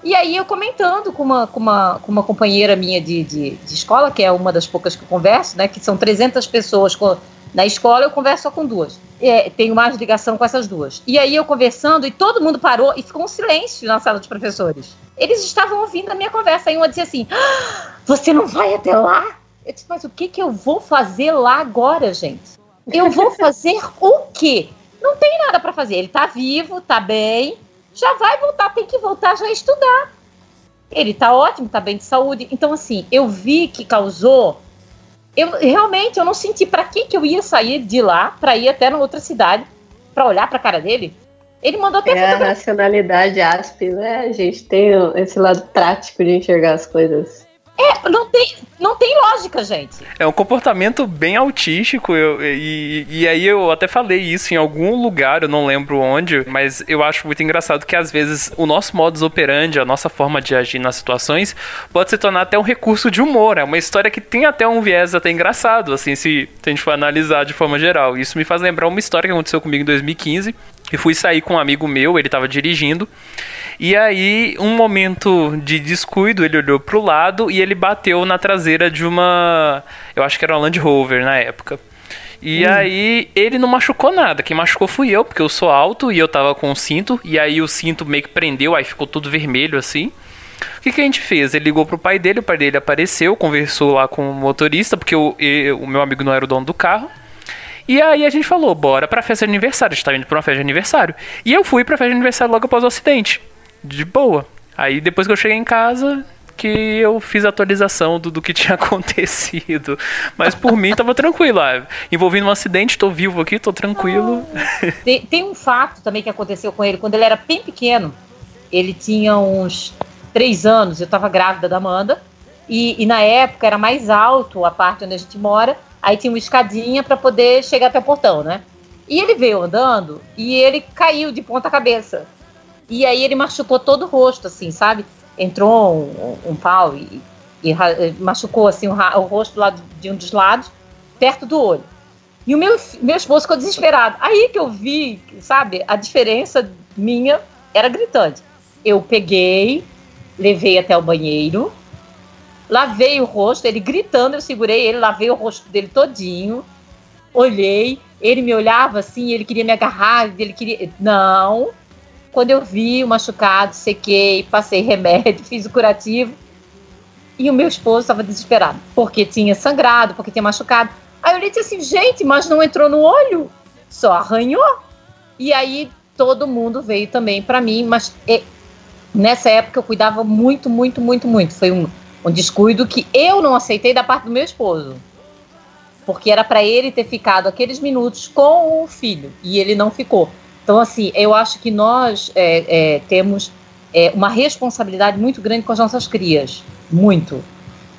E aí eu comentando com uma, com uma, com uma companheira minha de, de, de escola, que é uma das poucas que eu converso, né? Que são 300 pessoas com, na escola, eu converso só com duas. É, tenho mais ligação com essas duas. E aí eu conversando e todo mundo parou e ficou um silêncio na sala dos professores. Eles estavam ouvindo a minha conversa. Aí uma dizia assim: ah, Você não vai até lá? Eu disse: Mas o que, que eu vou fazer lá agora, gente? Eu vou fazer o quê? Não tem nada para fazer. Ele tá vivo, tá bem, já vai voltar, tem que voltar já a estudar. Ele tá ótimo, tá bem de saúde. Então, assim, eu vi que causou. Eu realmente eu não senti para que, que eu ia sair de lá para ir até na outra cidade para olhar para a cara dele. Ele mandou até É a racionalidade ASP, né? A gente tem esse lado prático de enxergar as coisas. É, não tem, não tem lógica, gente. É um comportamento bem autístico, eu, e, e aí eu até falei isso em algum lugar, eu não lembro onde, mas eu acho muito engraçado que às vezes o nosso modus operandi, a nossa forma de agir nas situações, pode se tornar até um recurso de humor. É uma história que tem até um viés até engraçado, assim, se, se a gente for analisar de forma geral. Isso me faz lembrar uma história que aconteceu comigo em 2015. Eu fui sair com um amigo meu, ele tava dirigindo. E aí, um momento de descuido, ele olhou pro lado e ele bateu na traseira de uma. Eu acho que era uma Land Rover na época. E hum. aí, ele não machucou nada. Quem machucou fui eu, porque eu sou alto e eu tava com o cinto. E aí, o cinto meio que prendeu, aí ficou tudo vermelho assim. O que, que, a gente fez? Ele ligou pro pai dele, o pai dele apareceu, conversou lá com o motorista, porque o, o meu amigo não era o dono do carro. E aí a gente falou, bora pra festa de aniversário. A gente tá indo pra uma festa de aniversário. E eu fui pra festa de aniversário logo após o acidente. De boa. Aí depois que eu cheguei em casa, que eu fiz a atualização do, do que tinha acontecido. Mas por mim tava tranquilo. Ah, envolvido um acidente, tô vivo aqui, tô tranquilo. Tem, tem, um fato também que aconteceu com ele quando ele era bem pequeno. Ele tinha uns três anos, eu tava grávida da Amanda. E, e na época era mais alto a parte onde a gente mora. Aí tinha uma escadinha para poder chegar até o portão, né? E ele veio andando e ele caiu de ponta cabeça. E aí ele machucou todo o rosto, assim, sabe? Entrou um, um, pau e, e, machucou assim o, o, rosto lá de um dos lados, perto do olho. E o meu, meu esposo ficou desesperado. Aí que eu vi, sabe, a diferença minha era gritante. Eu peguei, levei até o banheiro, lavei o rosto, ele gritando, eu segurei ele, lavei o rosto dele todinho, olhei, ele me olhava assim, ele queria me agarrar, ele queria. Não. Quando eu vi o machucado, sequei, passei remédio, fiz o curativo. E o meu esposo estava desesperado, porque tinha sangrado, porque tinha machucado. Aí eu disse assim, gente, mas não entrou no olho, só arranhou. E aí todo mundo veio também para mim, mas e, nessa época eu cuidava muito, muito, muito, muito. Foi um, um descuido que eu não aceitei da parte do meu esposo. Porque era para ele ter ficado aqueles minutos com o filho e ele não ficou. Então, assim, eu acho que nós é, é, temos é, uma responsabilidade muito grande com as nossas crias. Muito.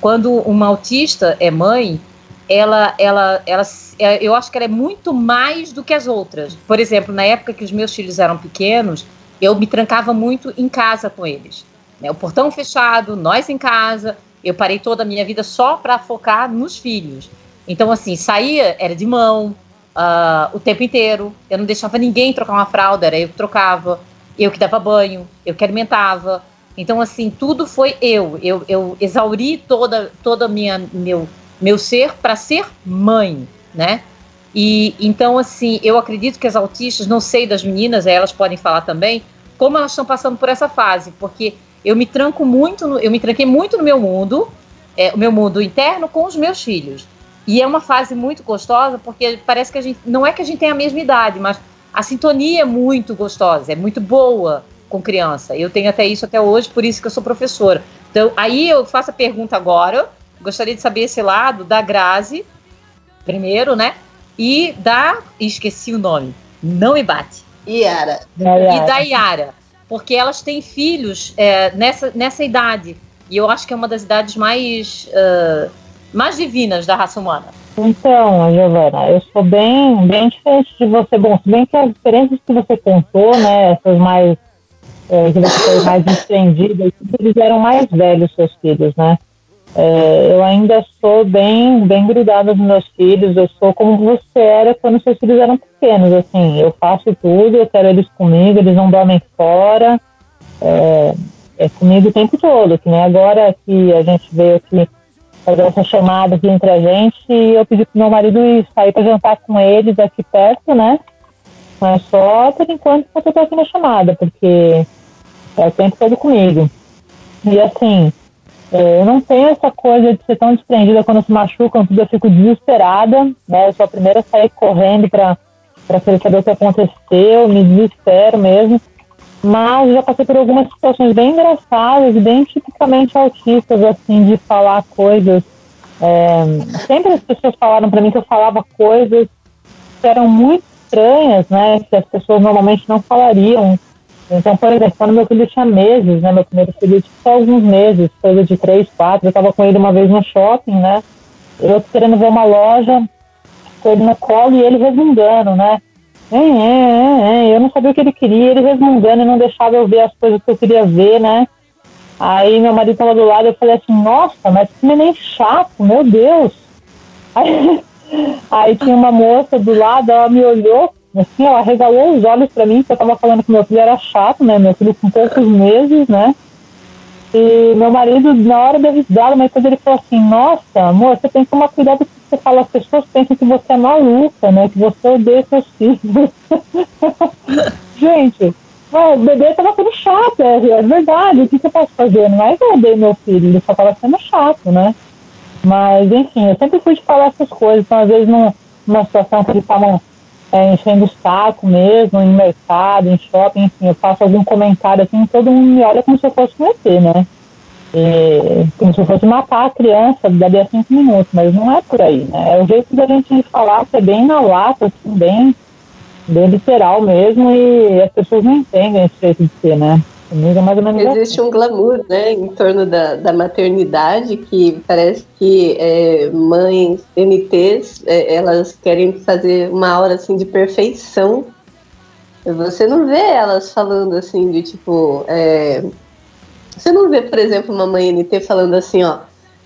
Quando uma autista é mãe, ela, ela, ela, é, eu acho que ela é muito mais do que as outras. Por exemplo, na época que os meus filhos eram pequenos, eu me trancava muito em casa com eles. Né? O portão fechado, nós em casa. Eu parei toda a minha vida só para focar nos filhos. Então, assim, saía, era de mão, uh, o tempo inteiro. Eu não deixava ninguém trocar uma fralda, era eu que trocava. Eu que dava banho, eu que alimentava. Então, assim, tudo foi eu. Eu, eu exauri toda, toda minha meu, meu ser para ser mãe, né? E então, assim, eu acredito que as autistas, não sei das meninas, elas podem falar também, como elas estão passando por essa fase, porque eu me tranco muito, no, eu me tranquei muito no meu mundo, é, o meu mundo interno com os meus filhos. E é uma fase muito gostosa, porque parece que a gente. Não é que a gente tem a mesma idade, mas a sintonia é muito gostosa, é muito boa com criança. Eu tenho até isso até hoje, por isso que eu sou professora. Então, aí eu faço a pergunta agora. Gostaria de saber esse lado da Grazi, primeiro, né? E da. Esqueci o nome. Não me bate. Iara. E da Iara porque elas têm filhos é, nessa, nessa idade. E eu acho que é uma das idades mais, uh, mais divinas da raça humana. Então, Giovana, eu sou bem, bem diferente de você. Bom, se bem que as diferenças que você contou, né, essas mais. É, que você foi mais empreendida, eles eram mais velhos, seus filhos, né? É, eu ainda sou bem, bem grudada nos meus filhos. Eu sou como você era quando seus filhos eram pequenos. Assim, eu faço tudo, eu quero eles comigo, eles não dormem fora. É, é comigo o tempo todo. Que nem agora que a gente veio aqui fazer essa chamada aqui entre a gente e eu pedi pro meu marido ir sair para jantar com eles aqui perto, né? Mas só por enquanto eu tô aqui na chamada, porque é o tempo todo comigo. E assim, eu não tenho essa coisa de ser tão desprendida quando se machucam, tudo eu fico desesperada, né? Eu sou a primeira a sair correndo para querer saber o que aconteceu, me desespero mesmo. Mas já passei por algumas situações bem engraçadas, bem tipicamente autistas, assim, de falar coisas. É, sempre as pessoas falaram para mim que eu falava coisas que eram muito estranhas, né? Que as pessoas normalmente não falariam. Então, por exemplo, quando meu filho tinha meses, né? Meu primeiro filho tinha só alguns meses, coisa de três, quatro. Eu estava com ele uma vez no shopping, né? Eu querendo ver uma loja, com ele no colo e ele resmungando, né? É, é, é, é. Eu não sabia o que ele queria, ele resmungando e não deixava eu ver as coisas que eu queria ver, né? Aí meu marido estava do lado, eu falei assim, nossa, mas que neném chato, meu Deus. Aí, aí tinha uma moça do lado, ela me olhou, assim, ela regalou os olhos para mim, porque eu estava falando que meu filho era chato, né? Meu filho com poucos meses, né? E meu marido, na hora da risada, mas depois ele falou assim, nossa, amor, você tem que tomar cuidado com o que você fala, as pessoas pensam que você é maluca, né? Que você odeia seus filhos. Gente, o bebê tava sendo chato, é, é, verdade, o que, você pode fazer? Não é que eu odeio meu filho, ele só tava sendo chato, né? Mas, enfim, eu sempre fui de falar essas coisas, então às vezes numa situação que eles estavam é, enchendo o saco mesmo, em mercado, em shopping, enfim, eu faço algum comentário assim, todo mundo me olha como se eu fosse conhecer, né? E, como se eu fosse matar a criança dali a cinco minutos, mas não é por aí, né? É o jeito da gente falar que é bem na lata, assim, bem, bem literal mesmo, e as pessoas não entendem esse jeito de ser, né? Mais ou menos Existe assim. um glamour, né, em torno da, da maternidade que parece que é, mães MTs, é, elas querem fazer uma aura assim de perfeição. Você não vê elas falando assim de tipo, é, você não vê, por exemplo, uma mãe NT falando assim, ó,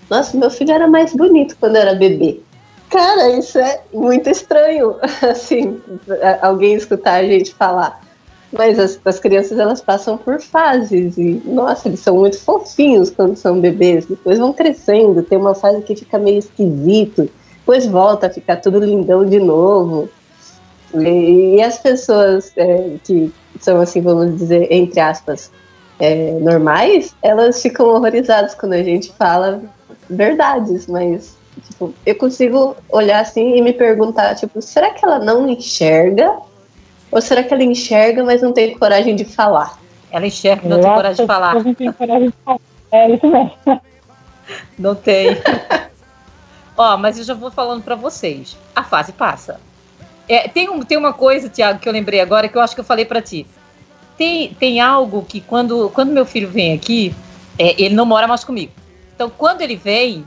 nossa, meu filho era mais bonito quando era bebê. Cara, isso é muito estranho, assim, alguém escutar a gente falar. Mas as, as crianças elas passam por fases e, nossa, eles são muito fofinhos quando são bebês. Depois vão crescendo, tem uma fase que fica meio esquisito, depois volta a ficar tudo lindão de novo. E, e as pessoas é, que são, assim, vamos dizer, entre aspas, é, normais, elas ficam horrorizadas quando a gente fala verdades, mas tipo, eu consigo olhar assim e me perguntar, tipo, será que ela não enxerga ou será que ela enxerga, mas não tem coragem de falar? Ela enxerga e não tem coragem de falar. Não tem coragem de falar. É isso mesmo. Não tem. Ó, mas eu já vou falando para vocês. A fase passa. É, tem, um, tem uma coisa, Tiago, que eu lembrei agora que eu acho que eu falei para ti. Tem, tem algo que quando, quando meu filho vem aqui, é, ele não mora mais comigo. Então, quando ele vem,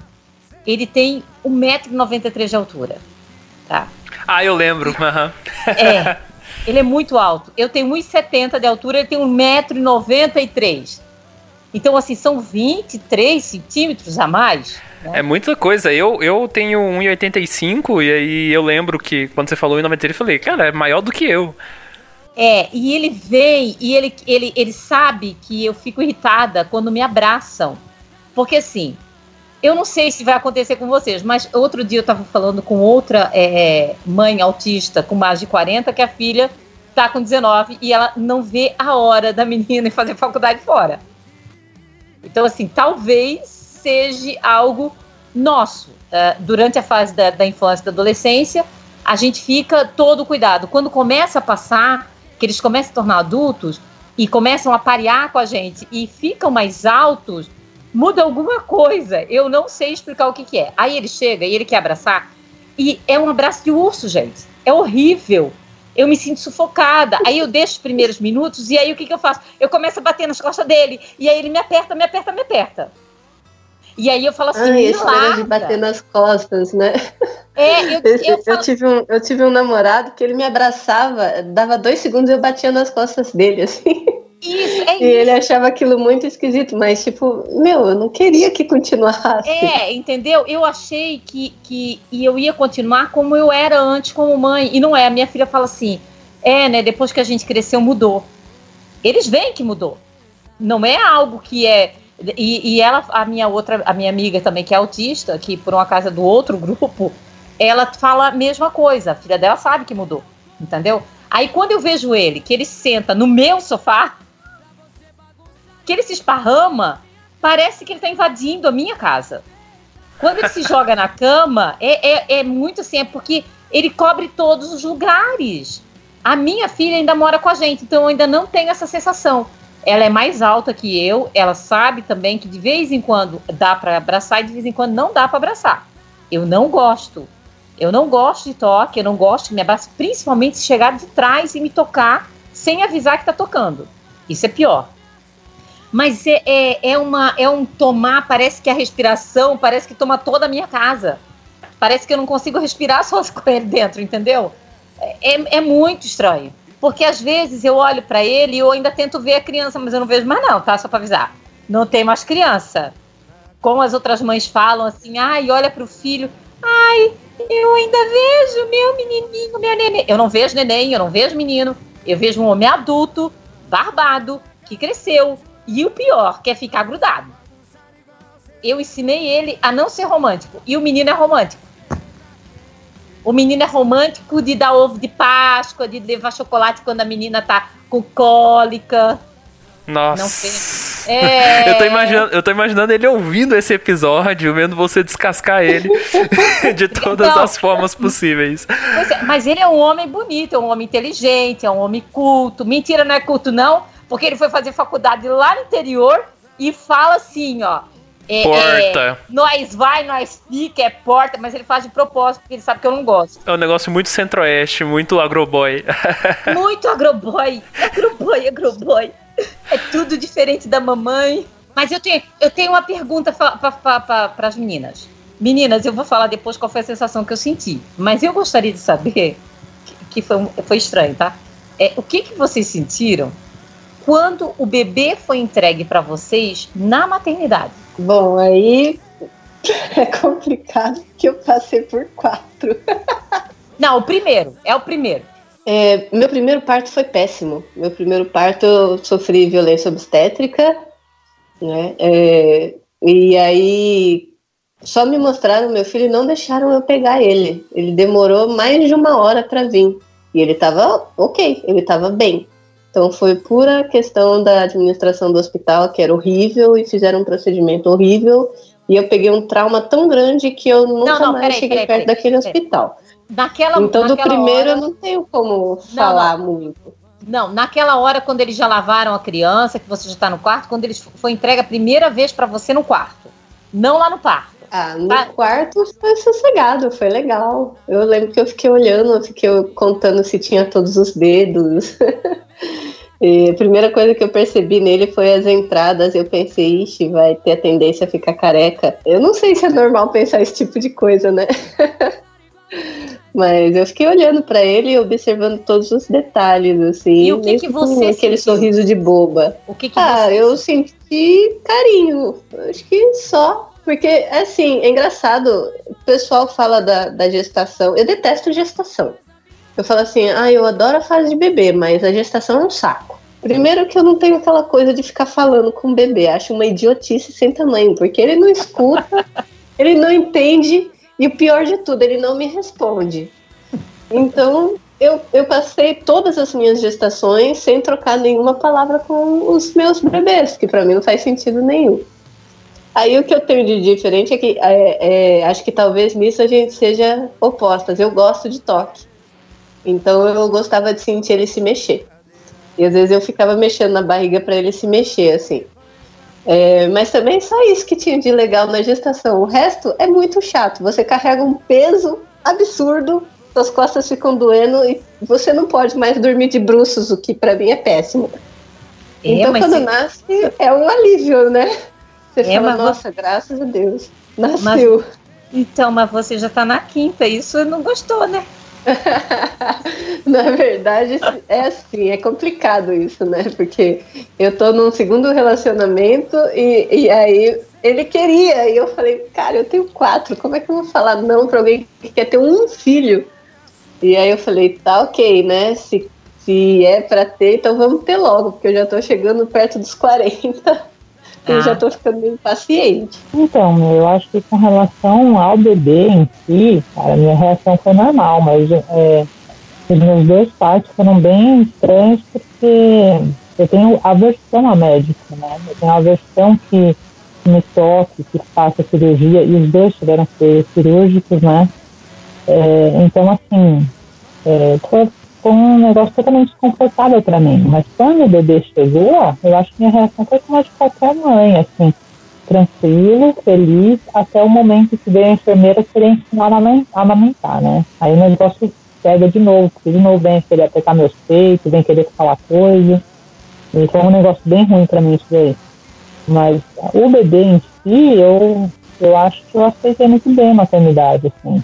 ele tem 1,93m de altura. Tá? Ah, eu lembro. Uhum. É. Ele é muito alto. Eu tenho 1,70 de altura, ele tem 1,93m. Então, assim, são 23 centímetros a mais. Né? É muita coisa. Eu, eu tenho 1,85 e aí eu lembro que quando você falou 1,93 eu falei, cara, é maior do que eu. É, e ele vem e ele, ele, ele sabe que eu fico irritada quando me abraçam. Porque assim, eu não sei se vai acontecer com vocês, mas outro dia eu estava falando com outra é, é, mãe autista com mais de 40, que a filha está com 19 e ela não vê a hora da menina fazer faculdade fora. Então, assim, talvez seja algo nosso. Uh, durante a fase da, da infância e da adolescência, a gente fica todo cuidado. Quando começa a passar, que eles começam a tornar adultos e começam a parear com a gente e ficam mais altos, muda alguma coisa. Eu não sei explicar o que, que é. Aí ele chega e ele quer abraçar. E é um abraço de urso, gente. É horrível. Eu me sinto sufocada. Aí eu deixo os primeiros minutos e aí o que, que eu faço? Eu começo a bater nas costas dele. E aí ele me aperta, me aperta, me aperta. E aí eu falo assim, Ai, esse larga. de bater nas costas, né? É, eu, eu, eu, falo... eu, tive um, eu tive um namorado que ele me abraçava, dava dois segundos e eu batia nas costas dele, assim. Isso, é E ele achava aquilo muito esquisito, mas tipo, meu, eu não queria que continuasse. É, entendeu? Eu achei que, que e eu ia continuar como eu era antes como mãe. E não é. A minha filha fala assim: é, né? Depois que a gente cresceu, mudou. Eles veem que mudou. Não é algo que é. E, e ela, a minha outra, a minha amiga também, que é autista, que por uma casa do outro grupo, ela fala a mesma coisa. A filha dela sabe que mudou. Entendeu? Aí quando eu vejo ele, que ele senta no meu sofá, que ele se esparrama, parece que ele está invadindo a minha casa. Quando ele se joga na cama, é, é, é muito assim, é porque ele cobre todos os lugares. A minha filha ainda mora com a gente, então eu ainda não tenho essa sensação. Ela é mais alta que eu, ela sabe também que de vez em quando dá para abraçar e de vez em quando não dá para abraçar. Eu não gosto. Eu não gosto de toque, eu não gosto que me abrace, principalmente se chegar de trás e me tocar sem avisar que tá tocando. Isso é pior. Mas é, é, é, uma, é um tomar, parece que a respiração, parece que toma toda a minha casa. Parece que eu não consigo respirar só com ele dentro, entendeu? É, é muito estranho. Porque às vezes eu olho para ele e eu ainda tento ver a criança, mas eu não vejo mais não, tá? Só para avisar. Não tem mais criança. Como as outras mães falam assim, ai, olha pro filho, ai, eu ainda vejo meu menininho, meu neném. Eu não vejo neném, eu não vejo menino. Eu vejo um homem adulto, barbado, que cresceu. E o pior, que é ficar grudado. Eu ensinei ele a não ser romântico. E o menino é romântico. O menino é romântico de dar ovo de Páscoa, de levar chocolate quando a menina tá com cólica. Nossa. É... Eu, tô imaginando, eu tô imaginando ele ouvindo esse episódio, vendo você descascar ele de todas Então- as formas possíveis. É, mas ele é um homem bonito, é um homem inteligente, é um homem culto. Mentira, não é culto, não, porque ele foi fazer faculdade lá no interior e fala assim, ó. é- Porta. é, nós vai, nós fica, é porta, mas ele faz de propósito, porque ele sabe que eu não gosto. É um negócio muito centro-oeste, muito agroboy. Muito agroboy, agroboy, agroboy. É tudo diferente da mamãe. Mas eu tenho, eu tenho uma pergunta para as meninas. Meninas, eu vou falar depois qual foi a sensação que eu senti. Mas eu gostaria de saber, que, que foi, foi estranho, tá? É, o que, que vocês sentiram quando o bebê foi entregue para vocês na maternidade? Bom, aí é complicado que eu passei por quatro. Não, o primeiro, é o primeiro. É, meu primeiro parto foi péssimo. Meu primeiro parto eu sofri violência obstétrica, né? É, e aí só me mostraram meu filho e não deixaram eu pegar ele. Ele demorou mais de uma hora para vir. E ele tava ok, ele tava bem. Então foi pura questão da administração do hospital, que era horrível, e fizeram um procedimento horrível. E eu peguei um trauma tão grande que eu nunca não, mais peraí, cheguei peraí, perto peraí, daquele hospital. Naquela, Então, do naquela primeiro hora- eu não tenho como falar muito. Não, naquela hora, quando eles já lavaram a criança, que você já está no quarto, quando eles foi entregue a primeira vez para você no quarto. Não lá no parto. Ah, no Ah. quarto foi sossegado, foi legal. Eu lembro que eu fiquei olhando, eu fiquei contando se tinha todos os dedos. E a primeira coisa que eu percebi nele foi as entradas. Eu pensei, ixi, vai ter a tendência a ficar careca. Eu não sei se é normal pensar esse tipo de coisa, né? Mas eu fiquei olhando pra ele e observando todos os detalhes, assim. E o que que você com aquele sentiu? sorriso de boba. O que que Ah, você... eu senti carinho. Acho que só. Porque, assim, é engraçado. O pessoal fala da, da gestação. Eu detesto gestação. Eu falo assim, ah, eu adoro a fase de bebê, mas a gestação é um saco. Primeiro que eu não tenho aquela coisa de ficar falando com o bebê. Acho uma idiotice sem tamanho, porque ele não escuta, ele não entende e o pior de tudo, ele não me responde. Então, eu, eu passei todas as minhas gestações sem trocar nenhuma palavra com os meus bebês, que pra mim não faz sentido nenhum. Aí o que eu tenho de diferente é que é, é, acho que talvez nisso a gente seja opostas. Eu gosto de toque. Então eu gostava de sentir ele se mexer. E às vezes eu ficava mexendo na barriga para ele se mexer, assim. É, mas também só isso que tinha de legal na gestação. O resto é muito chato. Você carrega um peso absurdo, suas costas ficam doendo e você não pode mais dormir de bruços, o que para mim é péssimo. É, então quando você- nasce é um alívio, né? Você É, fala, mas nossa, graças a Deus, nasceu. Então, mas você já tá na quinta, isso não gostou, né? Na verdade, é assim, é complicado isso, né? Porque eu tô num segundo relacionamento e, e aí ele queria, e eu falei, cara, eu tenho quatro, como é que eu vou falar não pra alguém que quer ter um filho? E aí eu falei, tá ok, né? Se, se é pra ter, então vamos ter logo, porque eu já tô chegando perto dos 40. Eu já tô ficando meio impaciente. Então, eu acho que com relação ao bebê em si, cara, minha reação foi normal, mas é, os meus dois partos foram bem estranhos porque eu tenho aversão a médico, né? Eu tenho aversão que me toque, que faça cirurgia, e os dois tiveram que ser cirúrgicos, né? É, então, assim, é, foi, foi, um negócio totalmente desconfortável para mim. Mas quando o bebê chegou, eu acho que minha reação foi como a de qualquer mãe, assim, tranquilo, feliz, até o momento que veio a enfermeira querer ensinar a amamentar, né? Aí o negócio pega de novo, porque de novo vem querer apertar meus peitos, vem querer falar coisa. E foi um negócio bem ruim para mim isso daí. Mas o bebê em si, eu, eu acho que eu aceitei muito bem a maternidade, assim.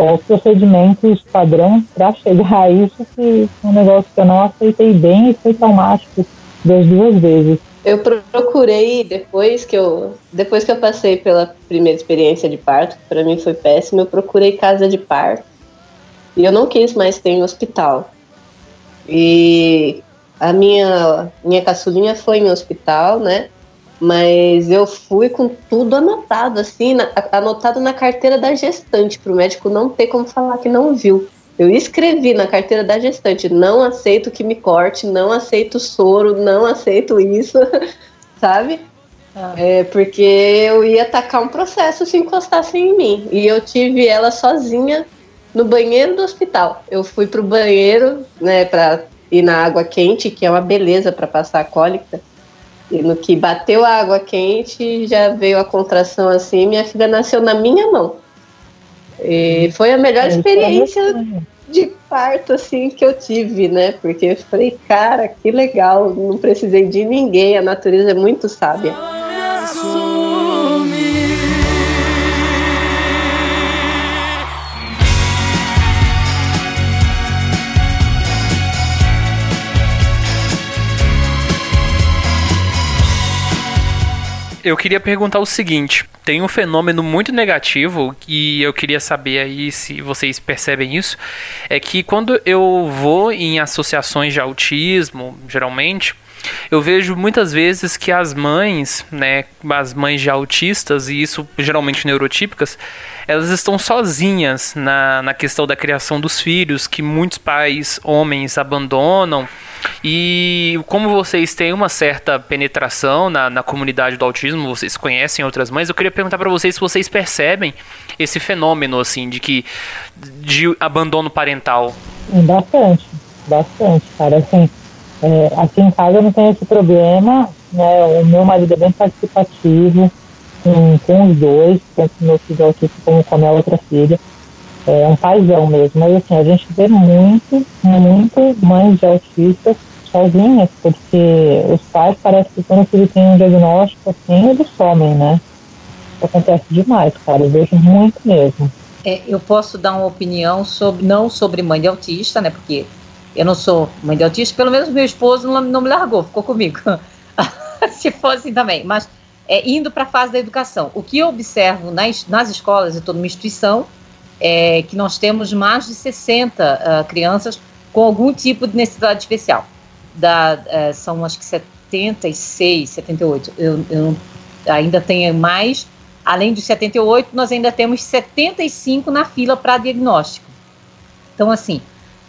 Os procedimentos padrão para chegar a isso que um negócio que eu não aceitei bem e foi traumático das duas vezes. Eu procurei depois que eu depois que eu passei pela primeira experiência de parto, que para mim foi péssimo, eu procurei casa de parto e eu não quis mais ter em hospital. E a minha, minha caçulinha foi em hospital, né? Mas eu fui com tudo anotado, assim, na, anotado na carteira da gestante, para o médico não ter como falar que não viu. Eu escrevi na carteira da gestante: não aceito que me corte, não aceito soro, não aceito isso, sabe? Ah. É, porque eu ia atacar um processo se encostassem em mim. E eu tive ela sozinha no banheiro do hospital. Eu fui pro banheiro, né, para ir na água quente, que é uma beleza para passar a cólica. E no que bateu a água quente, já veio a contração assim, minha filha nasceu na minha mão. E foi a melhor experiência de parto assim que eu tive, né? Porque eu falei, cara, que legal, não precisei de ninguém, a natureza é muito sábia. Eu queria perguntar o seguinte: tem um fenômeno muito negativo e eu queria saber aí se vocês percebem isso. É que quando eu vou em associações de autismo, geralmente, eu vejo muitas vezes que as mães, né, as mães de autistas, e isso geralmente neurotípicas, elas estão sozinhas na, na questão da criação dos filhos, que muitos pais, homens, abandonam. E como vocês têm uma certa penetração na, na comunidade do autismo, vocês conhecem outras mães, eu queria perguntar para vocês se vocês percebem esse fenômeno, assim, de que de abandono parental. Bastante, bastante, cara. Assim, é, aqui em casa eu não tenho esse problema, né? O meu marido é bem participativo com, com os dois, tanto meu filho autista como com a minha outra filha. É um paizão mesmo. Mas assim, a gente vê muito, muito mães de autistas sozinhas, porque os pais parece que quando filho tem um diagnóstico assim, eles somem, né? Isso acontece demais, cara. Eu vejo muito mesmo. É, eu posso dar uma opinião sobre, não sobre mãe de autista, né? Porque eu não sou mãe de autista, pelo menos meu esposo não, não me largou, ficou comigo. Se fosse também. Mas é, indo para a fase da educação, o que eu observo nas, nas escolas, eu estou numa instituição, é que nós temos mais de 60 uh, ah, crianças com algum tipo de necessidade especial. Da, uh, são acho que 76, 78. Eu, eu ainda tenho mais. Além dos 78, nós ainda temos 75 na fila para diagnóstico. Então, assim,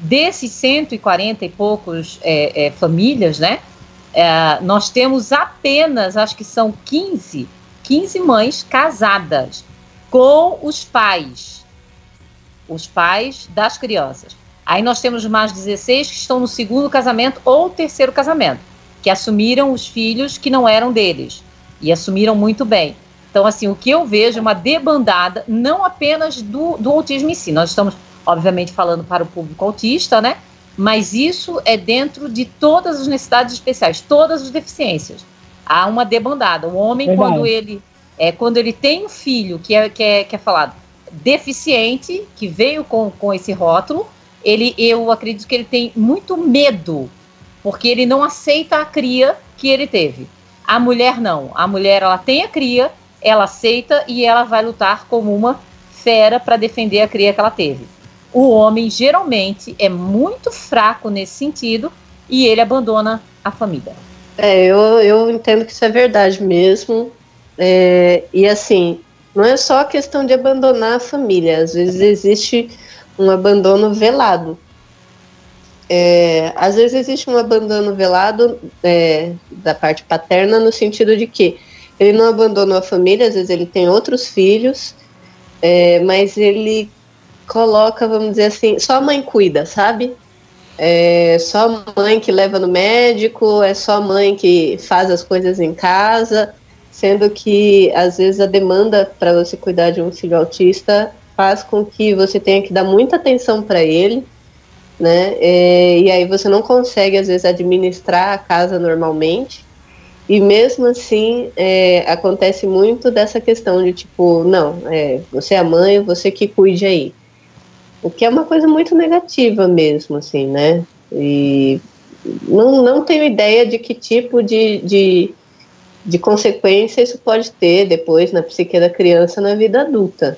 Desses 140 e poucos é, é, famílias, né? É, nós temos apenas, acho que são 15, 15 mães casadas com os pais, os pais das crianças. Aí nós temos mais 16 que estão no segundo casamento ou terceiro casamento, que assumiram os filhos que não eram deles e assumiram muito bem. Então, assim, o que eu vejo é uma debandada, não apenas do, do autismo em si, nós estamos obviamente falando para o público autista, né? Mas isso é dentro de todas as necessidades especiais, todas as deficiências. Há uma debandada. O homem, Verdade. quando ele é quando ele tem um filho que é, que é, que é falado deficiente, que veio com, com esse rótulo, ele, eu acredito que ele tem muito medo, porque ele não aceita a cria que ele teve. A mulher não. A mulher ela tem a cria, ela aceita e ela vai lutar como uma fera para defender a cria que ela teve. O homem geralmente é muito fraco nesse sentido e ele abandona a família. É, eu, eu entendo que isso é verdade mesmo. É, e assim, não é só a questão de abandonar a família, às vezes existe um abandono velado. É, às vezes existe um abandono velado é, da parte paterna no sentido de que ele não abandonou a família, às vezes ele tem outros filhos, é, mas ele coloca, vamos dizer assim, só a mãe cuida, sabe? É só a mãe que leva no médico, é só a mãe que faz as coisas em casa, sendo que às vezes a demanda para você cuidar de um filho autista faz com que você tenha que dar muita atenção para ele, né? É, e aí você não consegue às vezes administrar a casa normalmente. E mesmo assim, é, acontece muito dessa questão de tipo, não, é, você é a mãe, você que cuide aí. O que é uma coisa muito negativa mesmo, assim, né? E não, não tenho ideia de que tipo de, de, de consequência isso pode ter depois na psique da criança na vida adulta.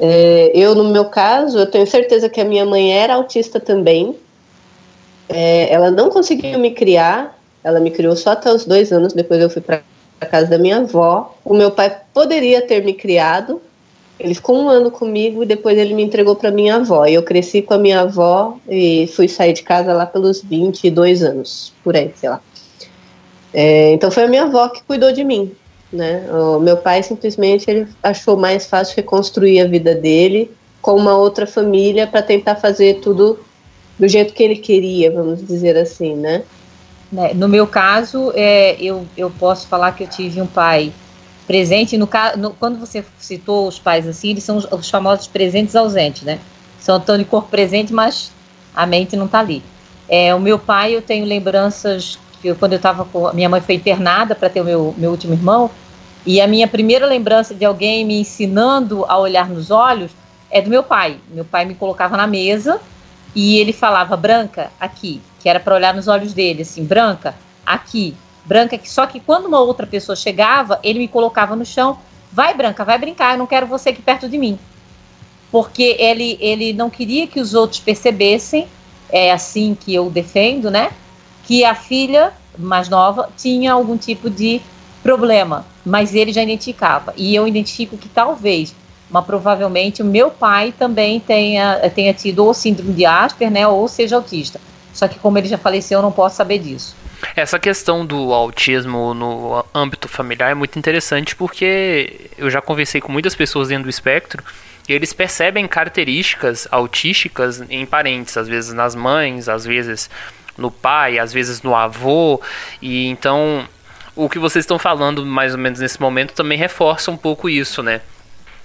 É, eu, no meu caso, eu tenho certeza que a minha mãe era autista também. É, ela não conseguiu me criar, ela me criou só até os dois anos, depois eu fui para a casa da minha avó. O meu pai poderia ter me criado, ele ficou um ano comigo e depois ele me entregou para minha avó. E eu cresci com a minha avó e fui sair de casa lá pelos 22 anos, por aí, sei lá. É, então foi a minha avó que cuidou de mim, né? O meu pai simplesmente ele achou mais fácil reconstruir a vida dele com uma outra família para tentar fazer tudo do jeito que ele queria, vamos dizer assim, né? né no meu caso, é, eu, eu posso falar que eu tive um pai presente, no, no, quando você citou os pais assim, eles são os, os famosos presentes ausentes, né? São de corpo presente, mas a mente não está ali. É, o meu pai, eu tenho lembranças quando eu estava com. Minha mãe foi internada para ter o meu, meu último irmão, e a minha primeira lembrança de alguém me ensinando a olhar nos olhos é do meu pai. Meu pai me colocava na mesa e ele falava, Branca, aqui, que era para olhar nos olhos dele, assim, Branca, aqui branca, que só que quando uma outra pessoa chegava, ele me colocava no chão. Vai, branca, vai brincar, eu não quero você aqui perto de mim. Porque ele, ele não queria que os outros percebessem, é assim que eu defendo, né? Que a filha mais nova tinha algum tipo de problema, mas ele já identificava. E eu identifico que talvez, mas provavelmente, o meu pai também tenha, tenha tido ou síndrome de Asper, né? Ou seja autista. Só que como ele já faleceu, eu não posso saber disso. Essa questão do autismo no âmbito familiar é muito interessante porque eu já conversei com muitas pessoas dentro do espectro e eles percebem características autísticas em parentes, às vezes nas mães, às vezes no pai, às vezes no avô, e então o que vocês estão falando mais ou menos nesse momento também reforça um pouco isso, né?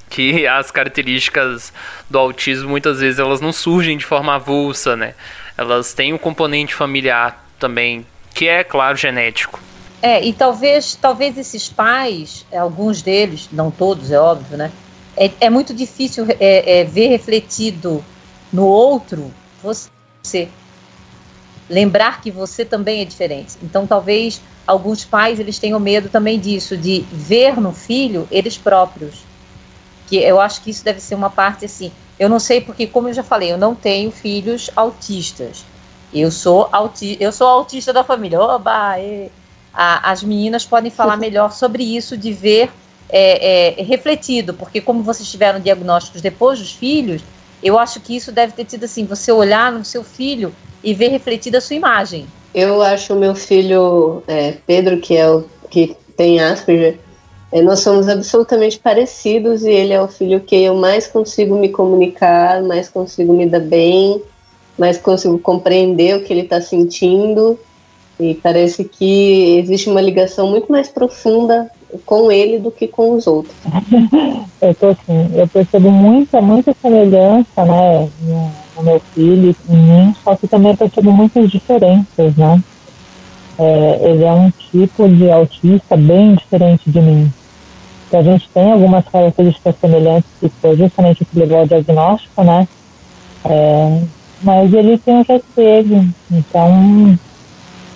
Que as características do autismo muitas vezes elas não surgem de forma avulsa, né? Elas têm um componente familiar também que é, claro, genético. É, e talvez, talvez esses pais, alguns deles, não todos, é óbvio, né? É, é muito difícil é, é, ver refletido no outro você. Lembrar que você também é diferente. Então, talvez alguns pais eles tenham medo também disso, de ver no filho eles próprios. Que eu acho que isso deve ser uma parte assim. Eu não sei porque, como eu já falei, eu não tenho filhos autistas. Eu sou, auti eu sou autista da família. Oba! E, a, as meninas podem falar melhor sobre isso, de ver é, é, refletido, porque como vocês tiveram diagnósticos depois dos filhos, eu acho que isso deve ter tido assim, você olhar no seu filho e ver refletida a sua imagem. Eu acho o meu filho é, Pedro, que é o que tem Asperger, é, nós somos absolutamente parecidos e ele é o filho que eu mais consigo me comunicar, mais consigo me dar bem, mas consigo compreender o que ele está sentindo e parece que existe uma ligação muito mais profunda com ele do que com os outros. eu tô assim, eu percebo muita, muita semelhança, né, no, meu filho em mim, só que também percebo muitas diferenças, né. É, ele é um tipo de autista bem diferente de mim. a gente tem algumas características semelhantes que foi justamente o que levou ao diagnóstico, né, é, mas ele tem um receio, então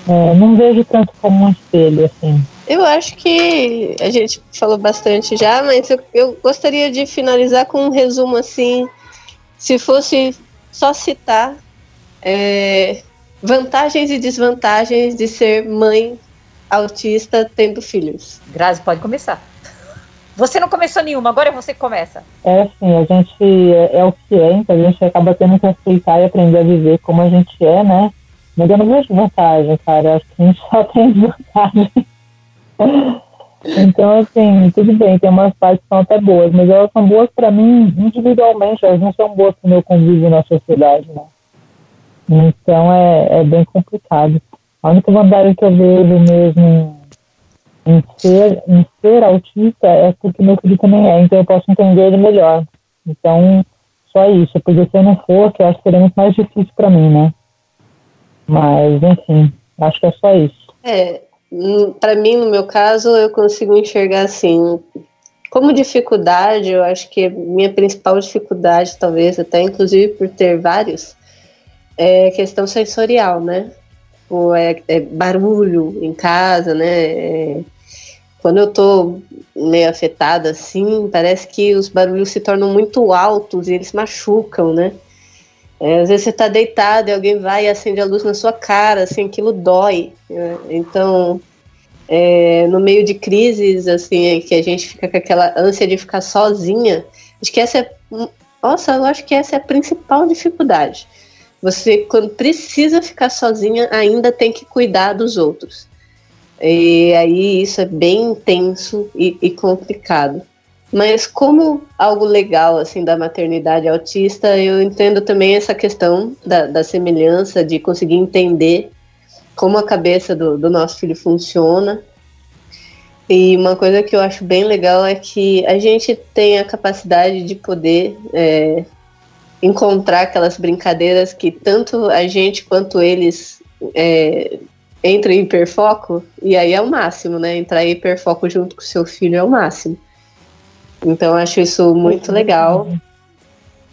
é, não vejo tanto como um espelho, assim. Eu acho que a gente falou bastante já, mas eu, eu gostaria de finalizar com um resumo assim, se fosse só citar é, vantagens e desvantagens de ser mãe autista tendo filhos. Grazi, pode começar. Você não começou nenhuma, agora é você que começa. É assim, a gente é, é o que é, então a gente acaba tendo que aceitar e aprender a viver como a gente é, né? Mas eu não vejo vantagem, cara. Acho que a gente só tem vantagem. Então, assim, tudo bem, tem umas partes que são até boas, mas elas são boas para mim individualmente, elas não são boas para o meu convívio na sociedade, né? Então é, é bem complicado. A única vantagem que eu vejo mesmo em ser, em ser autista é porque meu filho também é, então eu posso entender ele melhor. Então, só isso, porque se eu não fosse, eu acho que seria muito mais difícil para mim, né? Mas, enfim, acho que é só isso. É, para mim, no meu caso, eu consigo enxergar assim, como dificuldade, eu acho que minha principal dificuldade, talvez até inclusive por ter vários, é questão sensorial, né? Ou é, é barulho em casa, né? É, quando eu tô meio afetada assim, parece que os barulhos se tornam muito altos e eles machucam, né? É, às vezes você tá deitado e alguém vai e acende a luz na sua cara, assim, aquilo dói. Né? Então, é, no meio de crises, assim, que a gente fica com aquela ânsia de ficar sozinha, acho que essa é. Nossa, eu acho que essa é a principal dificuldade. Você, quando precisa ficar sozinha, ainda tem que cuidar dos outros. E aí isso é bem intenso e, e complicado. Mas como algo legal assim da maternidade autista, eu entendo também essa questão da, da semelhança, de conseguir entender como a cabeça do, do, nosso filho funciona. E uma coisa que eu acho bem legal é que a gente tem a capacidade de poder é, encontrar aquelas brincadeiras que tanto a gente quanto eles é, entram em hiperfoco, e aí é o máximo, né? Entrar em hiperfoco junto com o seu filho é o máximo. Então acho isso muito legal.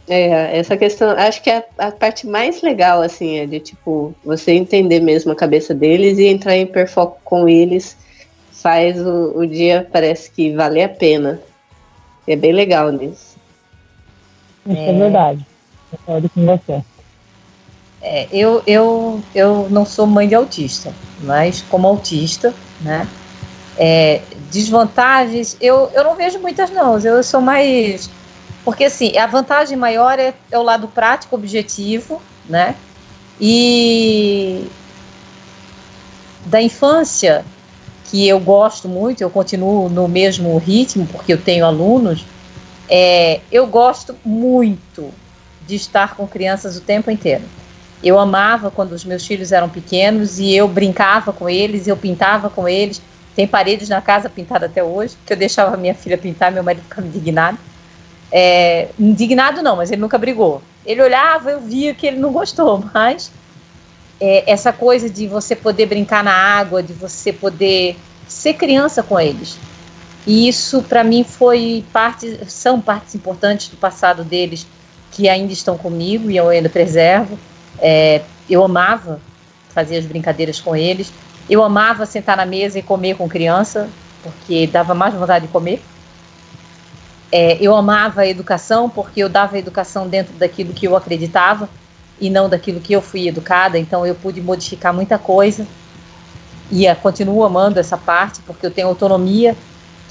É, essa questão, acho que é a, a, parte mais legal, assim, é de tipo, você entender mesmo a cabeça deles e entrar em hiperfoco com eles faz o, o dia, parece que vale a pena. É bem legal nisso. Isso é, é verdade. Concordo com você. É, eu, eu, eu não sou mãe de autista, mas como autista, né? É, desvantagens, eu, eu não vejo muitas não, eu sou mais... Porque assim, a vantagem maior é, é o lado prático, objetivo, né? E da infância, que eu gosto muito, eu continuo no mesmo ritmo, porque eu tenho alunos, é, eu gosto muito de estar com crianças o tempo inteiro. Eu amava quando os meus filhos eram pequenos e eu brincava com eles, eu pintava com eles. Tem paredes na casa pintadas até hoje, que eu deixava minha filha pintar, meu marido ficava indignado. É, indignado não, mas ele nunca brigou. Ele olhava, eu via que ele não gostou, mas é, essa coisa de você poder brincar na água, de você poder ser criança com eles. E isso para mim foi parte, são partes importantes do passado deles que ainda estão comigo e eu ainda preservo. É, eu amava fazer as brincadeiras com eles. Eu amava sentar na mesa e comer com criança, porque dava mais vontade de comer. É, eu amava a educação, porque eu dava educação dentro daquilo que eu acreditava e não daquilo que eu fui educada. Então eu pude modificar muita coisa e uh, continuo amando essa parte, porque eu tenho autonomia,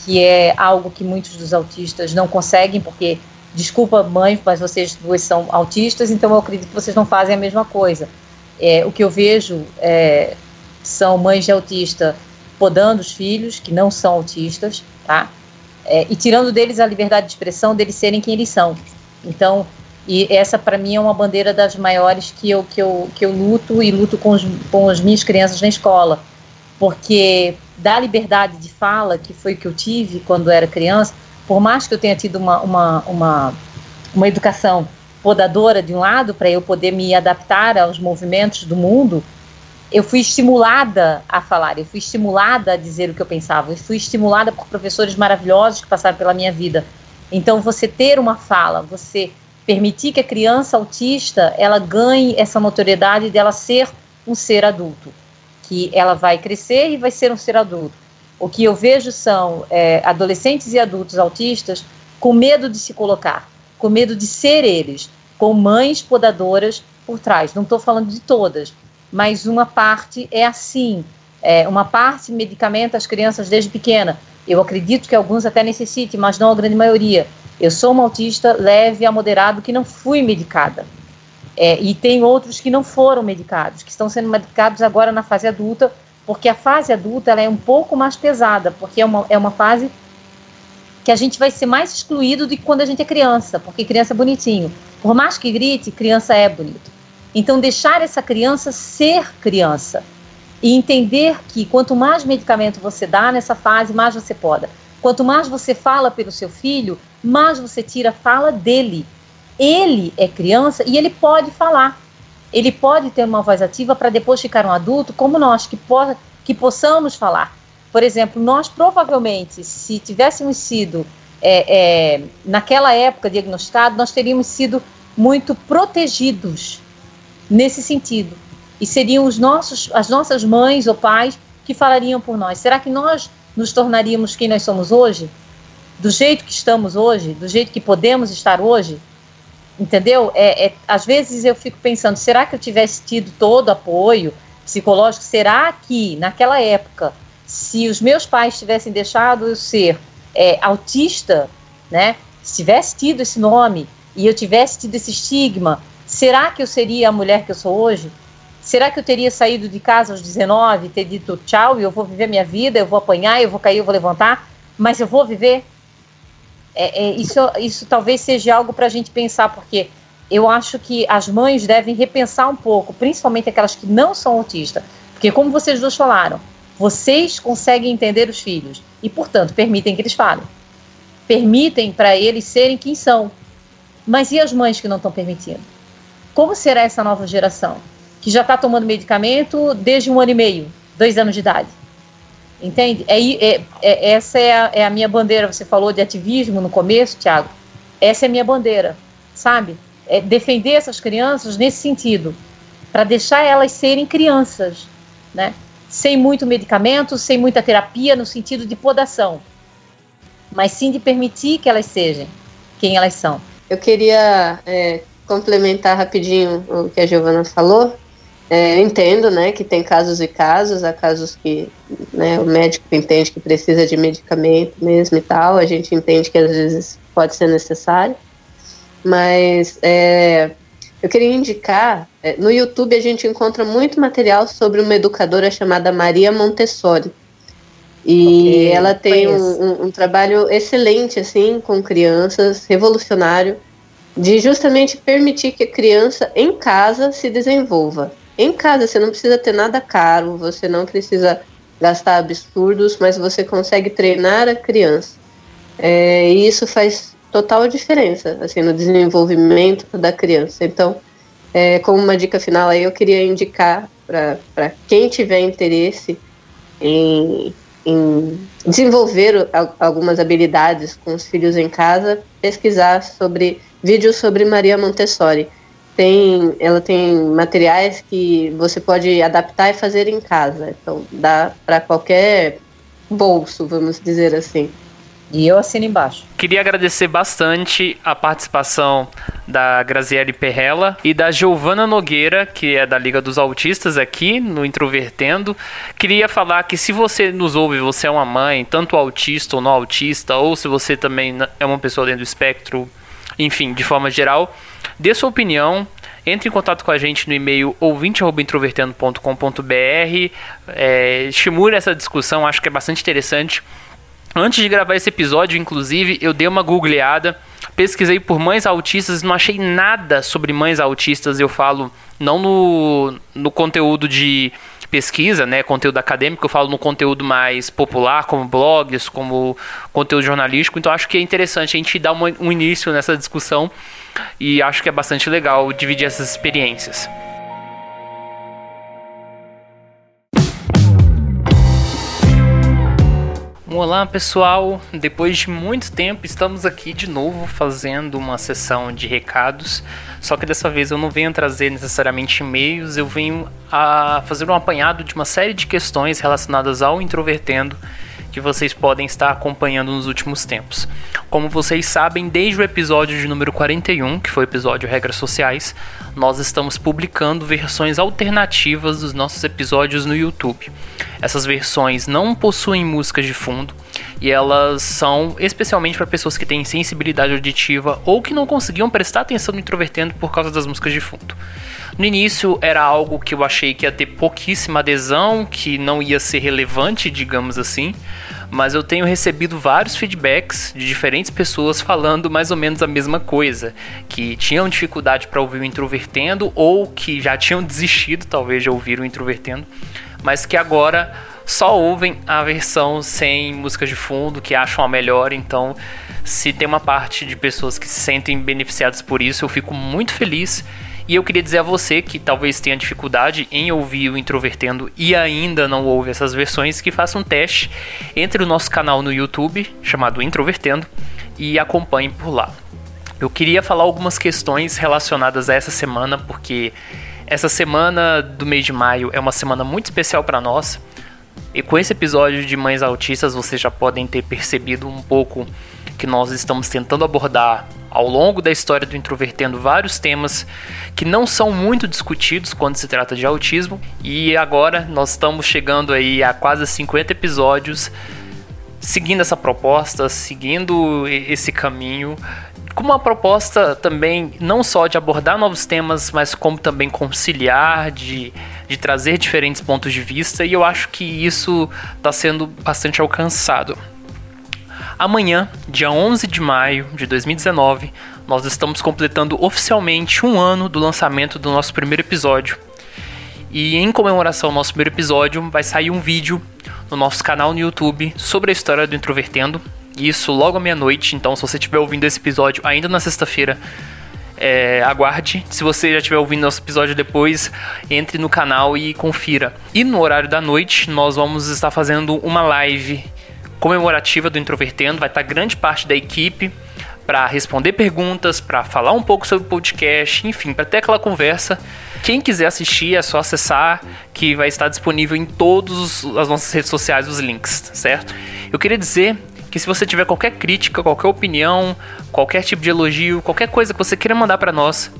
que é algo que muitos dos autistas não conseguem, porque desculpa, mãe, mas vocês duas são autistas, então eu acredito que vocês não fazem a mesma coisa. É, o que eu vejo é, são mães de autista podando os filhos que não são autistas, tá? É, e tirando deles a liberdade de expressão, deles serem quem eles são. Então, e essa para mim é uma bandeira das maiores que eu, que eu, que eu luto e luto com, os, com as minhas crianças na escola. Porque da liberdade de fala, que foi que eu tive quando era criança, por mais que eu tenha tido uma, uma, uma, uma educação podadora de um lado, para eu poder me adaptar aos movimentos do mundo, eu fui estimulada a falar, eu fui estimulada a dizer o que eu pensava, eu fui estimulada por professores maravilhosos que passaram pela minha vida. Então, você ter uma fala, você permitir que a criança autista ela ganhe essa notoriedade dela ser um ser adulto, que ela vai crescer e vai ser um ser adulto. O que eu vejo são é, adolescentes e adultos autistas com medo de se colocar, com medo de ser eles, com mães podadoras por trás. Não estou falando de todas, mas uma parte é assim. É, uma parte medicamenta as crianças desde pequena. Eu acredito que alguns até necessitem, mas não a grande maioria. Eu sou uma autista leve a moderado que não fui medicada. É, e tem outros que não foram medicados, que estão sendo medicados agora na fase adulta, porque a fase adulta ela é um pouco mais pesada, porque é uma, é uma fase que a gente vai ser mais excluído do que quando a gente é criança, porque criança é bonitinho. Por mais que grite, criança é bonito. Então, deixar essa criança ser criança e entender que quanto mais medicamento você dá nessa fase, mais você poda. Quanto mais você fala pelo seu filho, mais você tira a fala dele. Ele é criança e ele pode falar. Ele pode ter uma voz ativa para depois ficar um adulto, como nós, que, po que possamos falar. Por exemplo, nós provavelmente, se tivéssemos sido é, é, naquela época diagnosticados, nós teríamos sido muito protegidos nesse sentido. E seriam os nossos, as nossas mães ou pais que falariam por nós. Será que nós nos tornaríamos quem nós somos hoje? Do jeito que estamos hoje? Do jeito que podemos estar hoje? Entendeu? É, é, às vezes eu fico pensando, será que eu tivesse tido todo apoio psicológico? Será que naquela época, se os meus pais tivessem deixado eu ser é, autista, né? Se tivesse tido esse nome e eu tivesse tido esse estigma, será que eu seria a mulher que eu sou hoje? Será que eu teria saído de casa aos 19 e ter dito tchau e eu vou viver minha vida, eu vou apanhar, eu vou cair, eu vou levantar, mas eu vou viver? É, é, isso, isso talvez seja algo para a gente pensar, porque eu acho que as mães devem repensar um pouco, principalmente aquelas que não são autistas, porque como vocês dois falaram, vocês conseguem entender os filhos e, portanto, permitem que eles falem. Permitem para eles serem quem são. Mas e as mães que não estão permitindo? Como será essa nova geração? que já está tomando medicamento desde um ano e meio, dois anos de idade. Entende? É, é, é essa é a, é a, minha bandeira. Você falou de ativismo no começo, Tiago. Essa é a minha bandeira, sabe? É defender essas crianças nesse sentido, para deixar elas serem crianças, né? Sem muito medicamento, sem muita terapia no sentido de podação, mas sim de permitir que elas sejam quem elas são. Eu queria é, complementar rapidinho o que a Giovana falou. É, entendo, né, que tem casos e casos, há casos que né, o médico entende que precisa de medicamento mesmo e tal, a gente entende que às vezes pode ser necessário, mas é, eu queria indicar, é, no YouTube a gente encontra muito material sobre uma educadora chamada Maria Montessori, e okay, ela tem um, um, um trabalho excelente, assim, com crianças, revolucionário, de justamente permitir que a criança em casa se desenvolva em casa. Você não precisa ter nada caro, você não precisa gastar absurdos, mas você consegue treinar a criança. É, e isso faz total diferença assim, no desenvolvimento da criança. Então, é, como uma dica final aí, eu queria indicar para quem tiver interesse em, em desenvolver algumas habilidades com os filhos em casa, pesquisar sobre vídeos sobre Maria Montessori tem, ela tem materiais que você pode adaptar e fazer em casa. Então dá para qualquer bolso, vamos dizer assim. E eu assino embaixo. Queria agradecer bastante a participação da Graziele Perrella e da Giovana Nogueira, que é da Liga dos Autistas aqui no Introvertendo. Queria falar que se você nos ouve, você é uma mãe, tanto autista ou não autista, ou se você também é uma pessoa dentro do espectro, enfim, de forma geral, Dê sua opinião, entre em contato com a gente no e-mail ouvinte.introvertendo.com.br, é, estimule essa discussão, acho que é bastante interessante. Antes de gravar esse episódio, inclusive, eu dei uma googleada, pesquisei por mães autistas, não achei nada sobre mães autistas, eu falo não no, no conteúdo de pesquisa, né, conteúdo acadêmico, eu falo no conteúdo mais popular, como blogs, como conteúdo jornalístico, então acho que é interessante a gente dar um início nessa discussão e acho que é bastante legal dividir essas experiências. Olá pessoal, depois de muito tempo estamos aqui de novo fazendo uma sessão de recados. Só que dessa vez eu não venho trazer necessariamente e-mails, eu venho a fazer um apanhado de uma série de questões relacionadas ao introvertendo que vocês podem estar acompanhando nos últimos tempos. Como vocês sabem, desde o episódio de número 41, que foi o episódio Regras Sociais, nós estamos publicando versões alternativas dos nossos episódios no YouTube. Essas versões não possuem músicas de fundo e elas são especialmente para pessoas que têm sensibilidade auditiva ou que não conseguiam prestar atenção no introvertendo por causa das músicas de fundo. No início era algo que eu achei que ia ter pouquíssima adesão, que não ia ser relevante, digamos assim, mas eu tenho recebido vários feedbacks de diferentes pessoas falando mais ou menos a mesma coisa, que tinham dificuldade para ouvir o introvertendo ou que já tinham desistido talvez de ouvir o introvertendo, mas que agora só ouvem a versão sem música de fundo, que acham a melhor, então se tem uma parte de pessoas que se sentem beneficiadas por isso, eu fico muito feliz e eu queria dizer a você que talvez tenha dificuldade em ouvir o Introvertendo e ainda não ouve essas versões, que faça um teste entre o nosso canal no YouTube, chamado Introvertendo, e acompanhe por lá. Eu queria falar algumas questões relacionadas a essa semana, porque essa semana do mês de maio é uma semana muito especial para nós. E com esse episódio de Mães Autistas, vocês já podem ter percebido um pouco que nós estamos tentando abordar ao longo da história do Introvertendo vários temas que não são muito discutidos quando se trata de autismo. E agora nós estamos chegando aí a quase 50 episódios seguindo essa proposta, seguindo esse caminho, com uma proposta também não só de abordar novos temas, mas como também conciliar, de, de trazer diferentes pontos de vista, e eu acho que isso está sendo bastante alcançado. Amanhã, dia 11 de maio de 2019, nós estamos completando oficialmente um ano do lançamento do nosso primeiro episódio. E em comemoração ao nosso primeiro episódio, vai sair um vídeo no nosso canal no YouTube sobre a história do Introvertendo. Isso logo à meia-noite, então se você estiver ouvindo esse episódio ainda na sexta-feira, é, aguarde. Se você já estiver ouvindo nosso episódio depois, entre no canal e confira. E no horário da noite, nós vamos estar fazendo uma live comemorativa do Introvertendo. Vai estar grande parte da equipe para responder perguntas, para falar um pouco sobre o podcast, enfim, para ter aquela conversa. Quem quiser assistir é só acessar, que vai estar disponível em todas as nossas redes sociais os links, certo? Eu queria dizer que se você tiver qualquer crítica, qualquer opinião, qualquer tipo de elogio, qualquer coisa que você queira mandar para nós,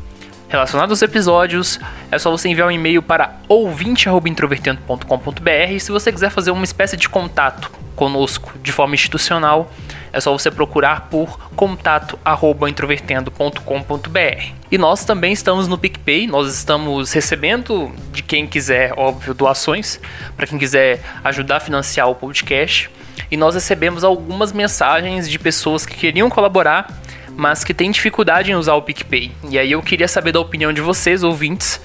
relacionado aos episódios, é só você enviar um e-mail para ouvinte@introvertendo.com.br. E se você quiser fazer uma espécie de contato conosco de forma institucional, é só você procurar por contato@introvertendo.com.br. E nós também estamos no PicPay, nós estamos recebendo de quem quiser, óbvio, doações, para quem quiser ajudar a financiar o podcast. E nós recebemos algumas mensagens de pessoas que queriam colaborar mas que tem dificuldade em usar o PicPay. E aí eu queria saber da opinião de vocês, ouvintes,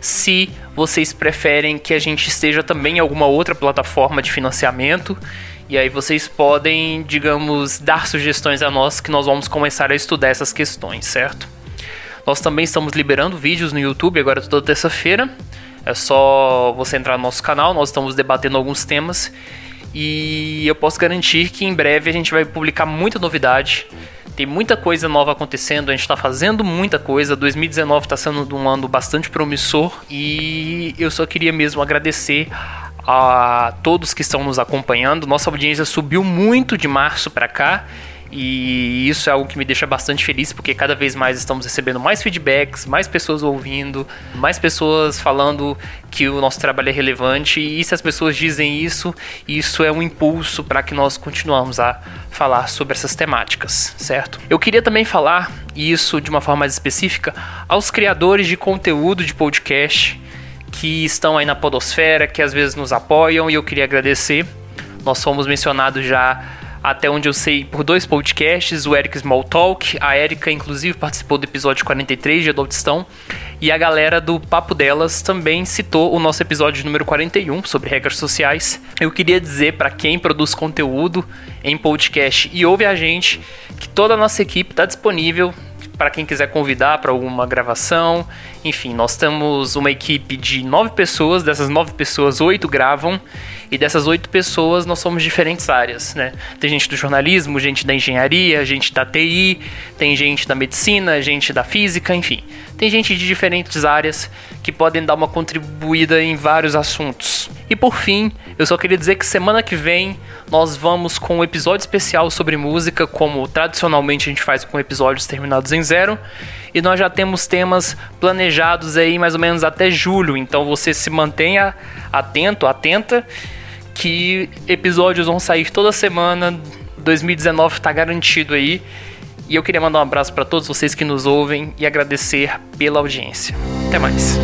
se vocês preferem que a gente esteja também em alguma outra plataforma de financiamento. E aí vocês podem, digamos, dar sugestões a nós que nós vamos começar a estudar essas questões, certo? Nós também estamos liberando vídeos no YouTube agora toda terça-feira. É só você entrar no nosso canal, nós estamos debatendo alguns temas e eu posso garantir que em breve a gente vai publicar muita novidade tem muita coisa nova acontecendo, a gente está fazendo muita coisa. 2019 está sendo um ano bastante promissor e eu só queria mesmo agradecer a todos que estão nos acompanhando. Nossa audiência subiu muito de março para cá e isso é algo que me deixa bastante feliz, porque cada vez mais estamos recebendo mais feedbacks, mais pessoas ouvindo, mais pessoas falando que o nosso trabalho é relevante. E se as pessoas dizem isso, isso é um impulso para que nós continuamos a falar sobre essas temáticas, certo? Eu queria também falar isso de uma forma mais específica aos criadores de conteúdo de podcast que estão aí na podosfera, que às vezes nos apoiam e eu queria agradecer. Nós fomos mencionados já até onde eu sei, por dois podcasts, o Eric Small Talk, a Erika inclusive participou do episódio 43 de Adoltistão, e a galera do Papo Delas também citou o nosso episódio número 41 sobre regras sociais. Eu queria dizer para quem produz conteúdo em podcast e ouve a gente que toda a nossa equipe está disponível para quem quiser convidar para alguma gravação Enfim, nós temos uma equipe de nove pessoas, dessas nove pessoas, oito gravam, e dessas oito pessoas nós somos diferentes áreas, né? Tem gente do jornalismo, gente da engenharia, gente da TI, tem gente da medicina, gente da física, enfim. Tem gente de diferentes áreas que podem dar uma contribuída em vários assuntos. E por fim, eu só queria dizer que semana que vem nós vamos com um episódio especial sobre música, como tradicionalmente a gente faz com episódios terminados em zero e nós já temos temas planejados aí mais ou menos até julho. Então você se mantenha atento, atenta, que episódios vão sair toda semana. 2019 está garantido aí. E eu queria mandar um abraço para todos vocês que nos ouvem e agradecer pela audiência. Até mais.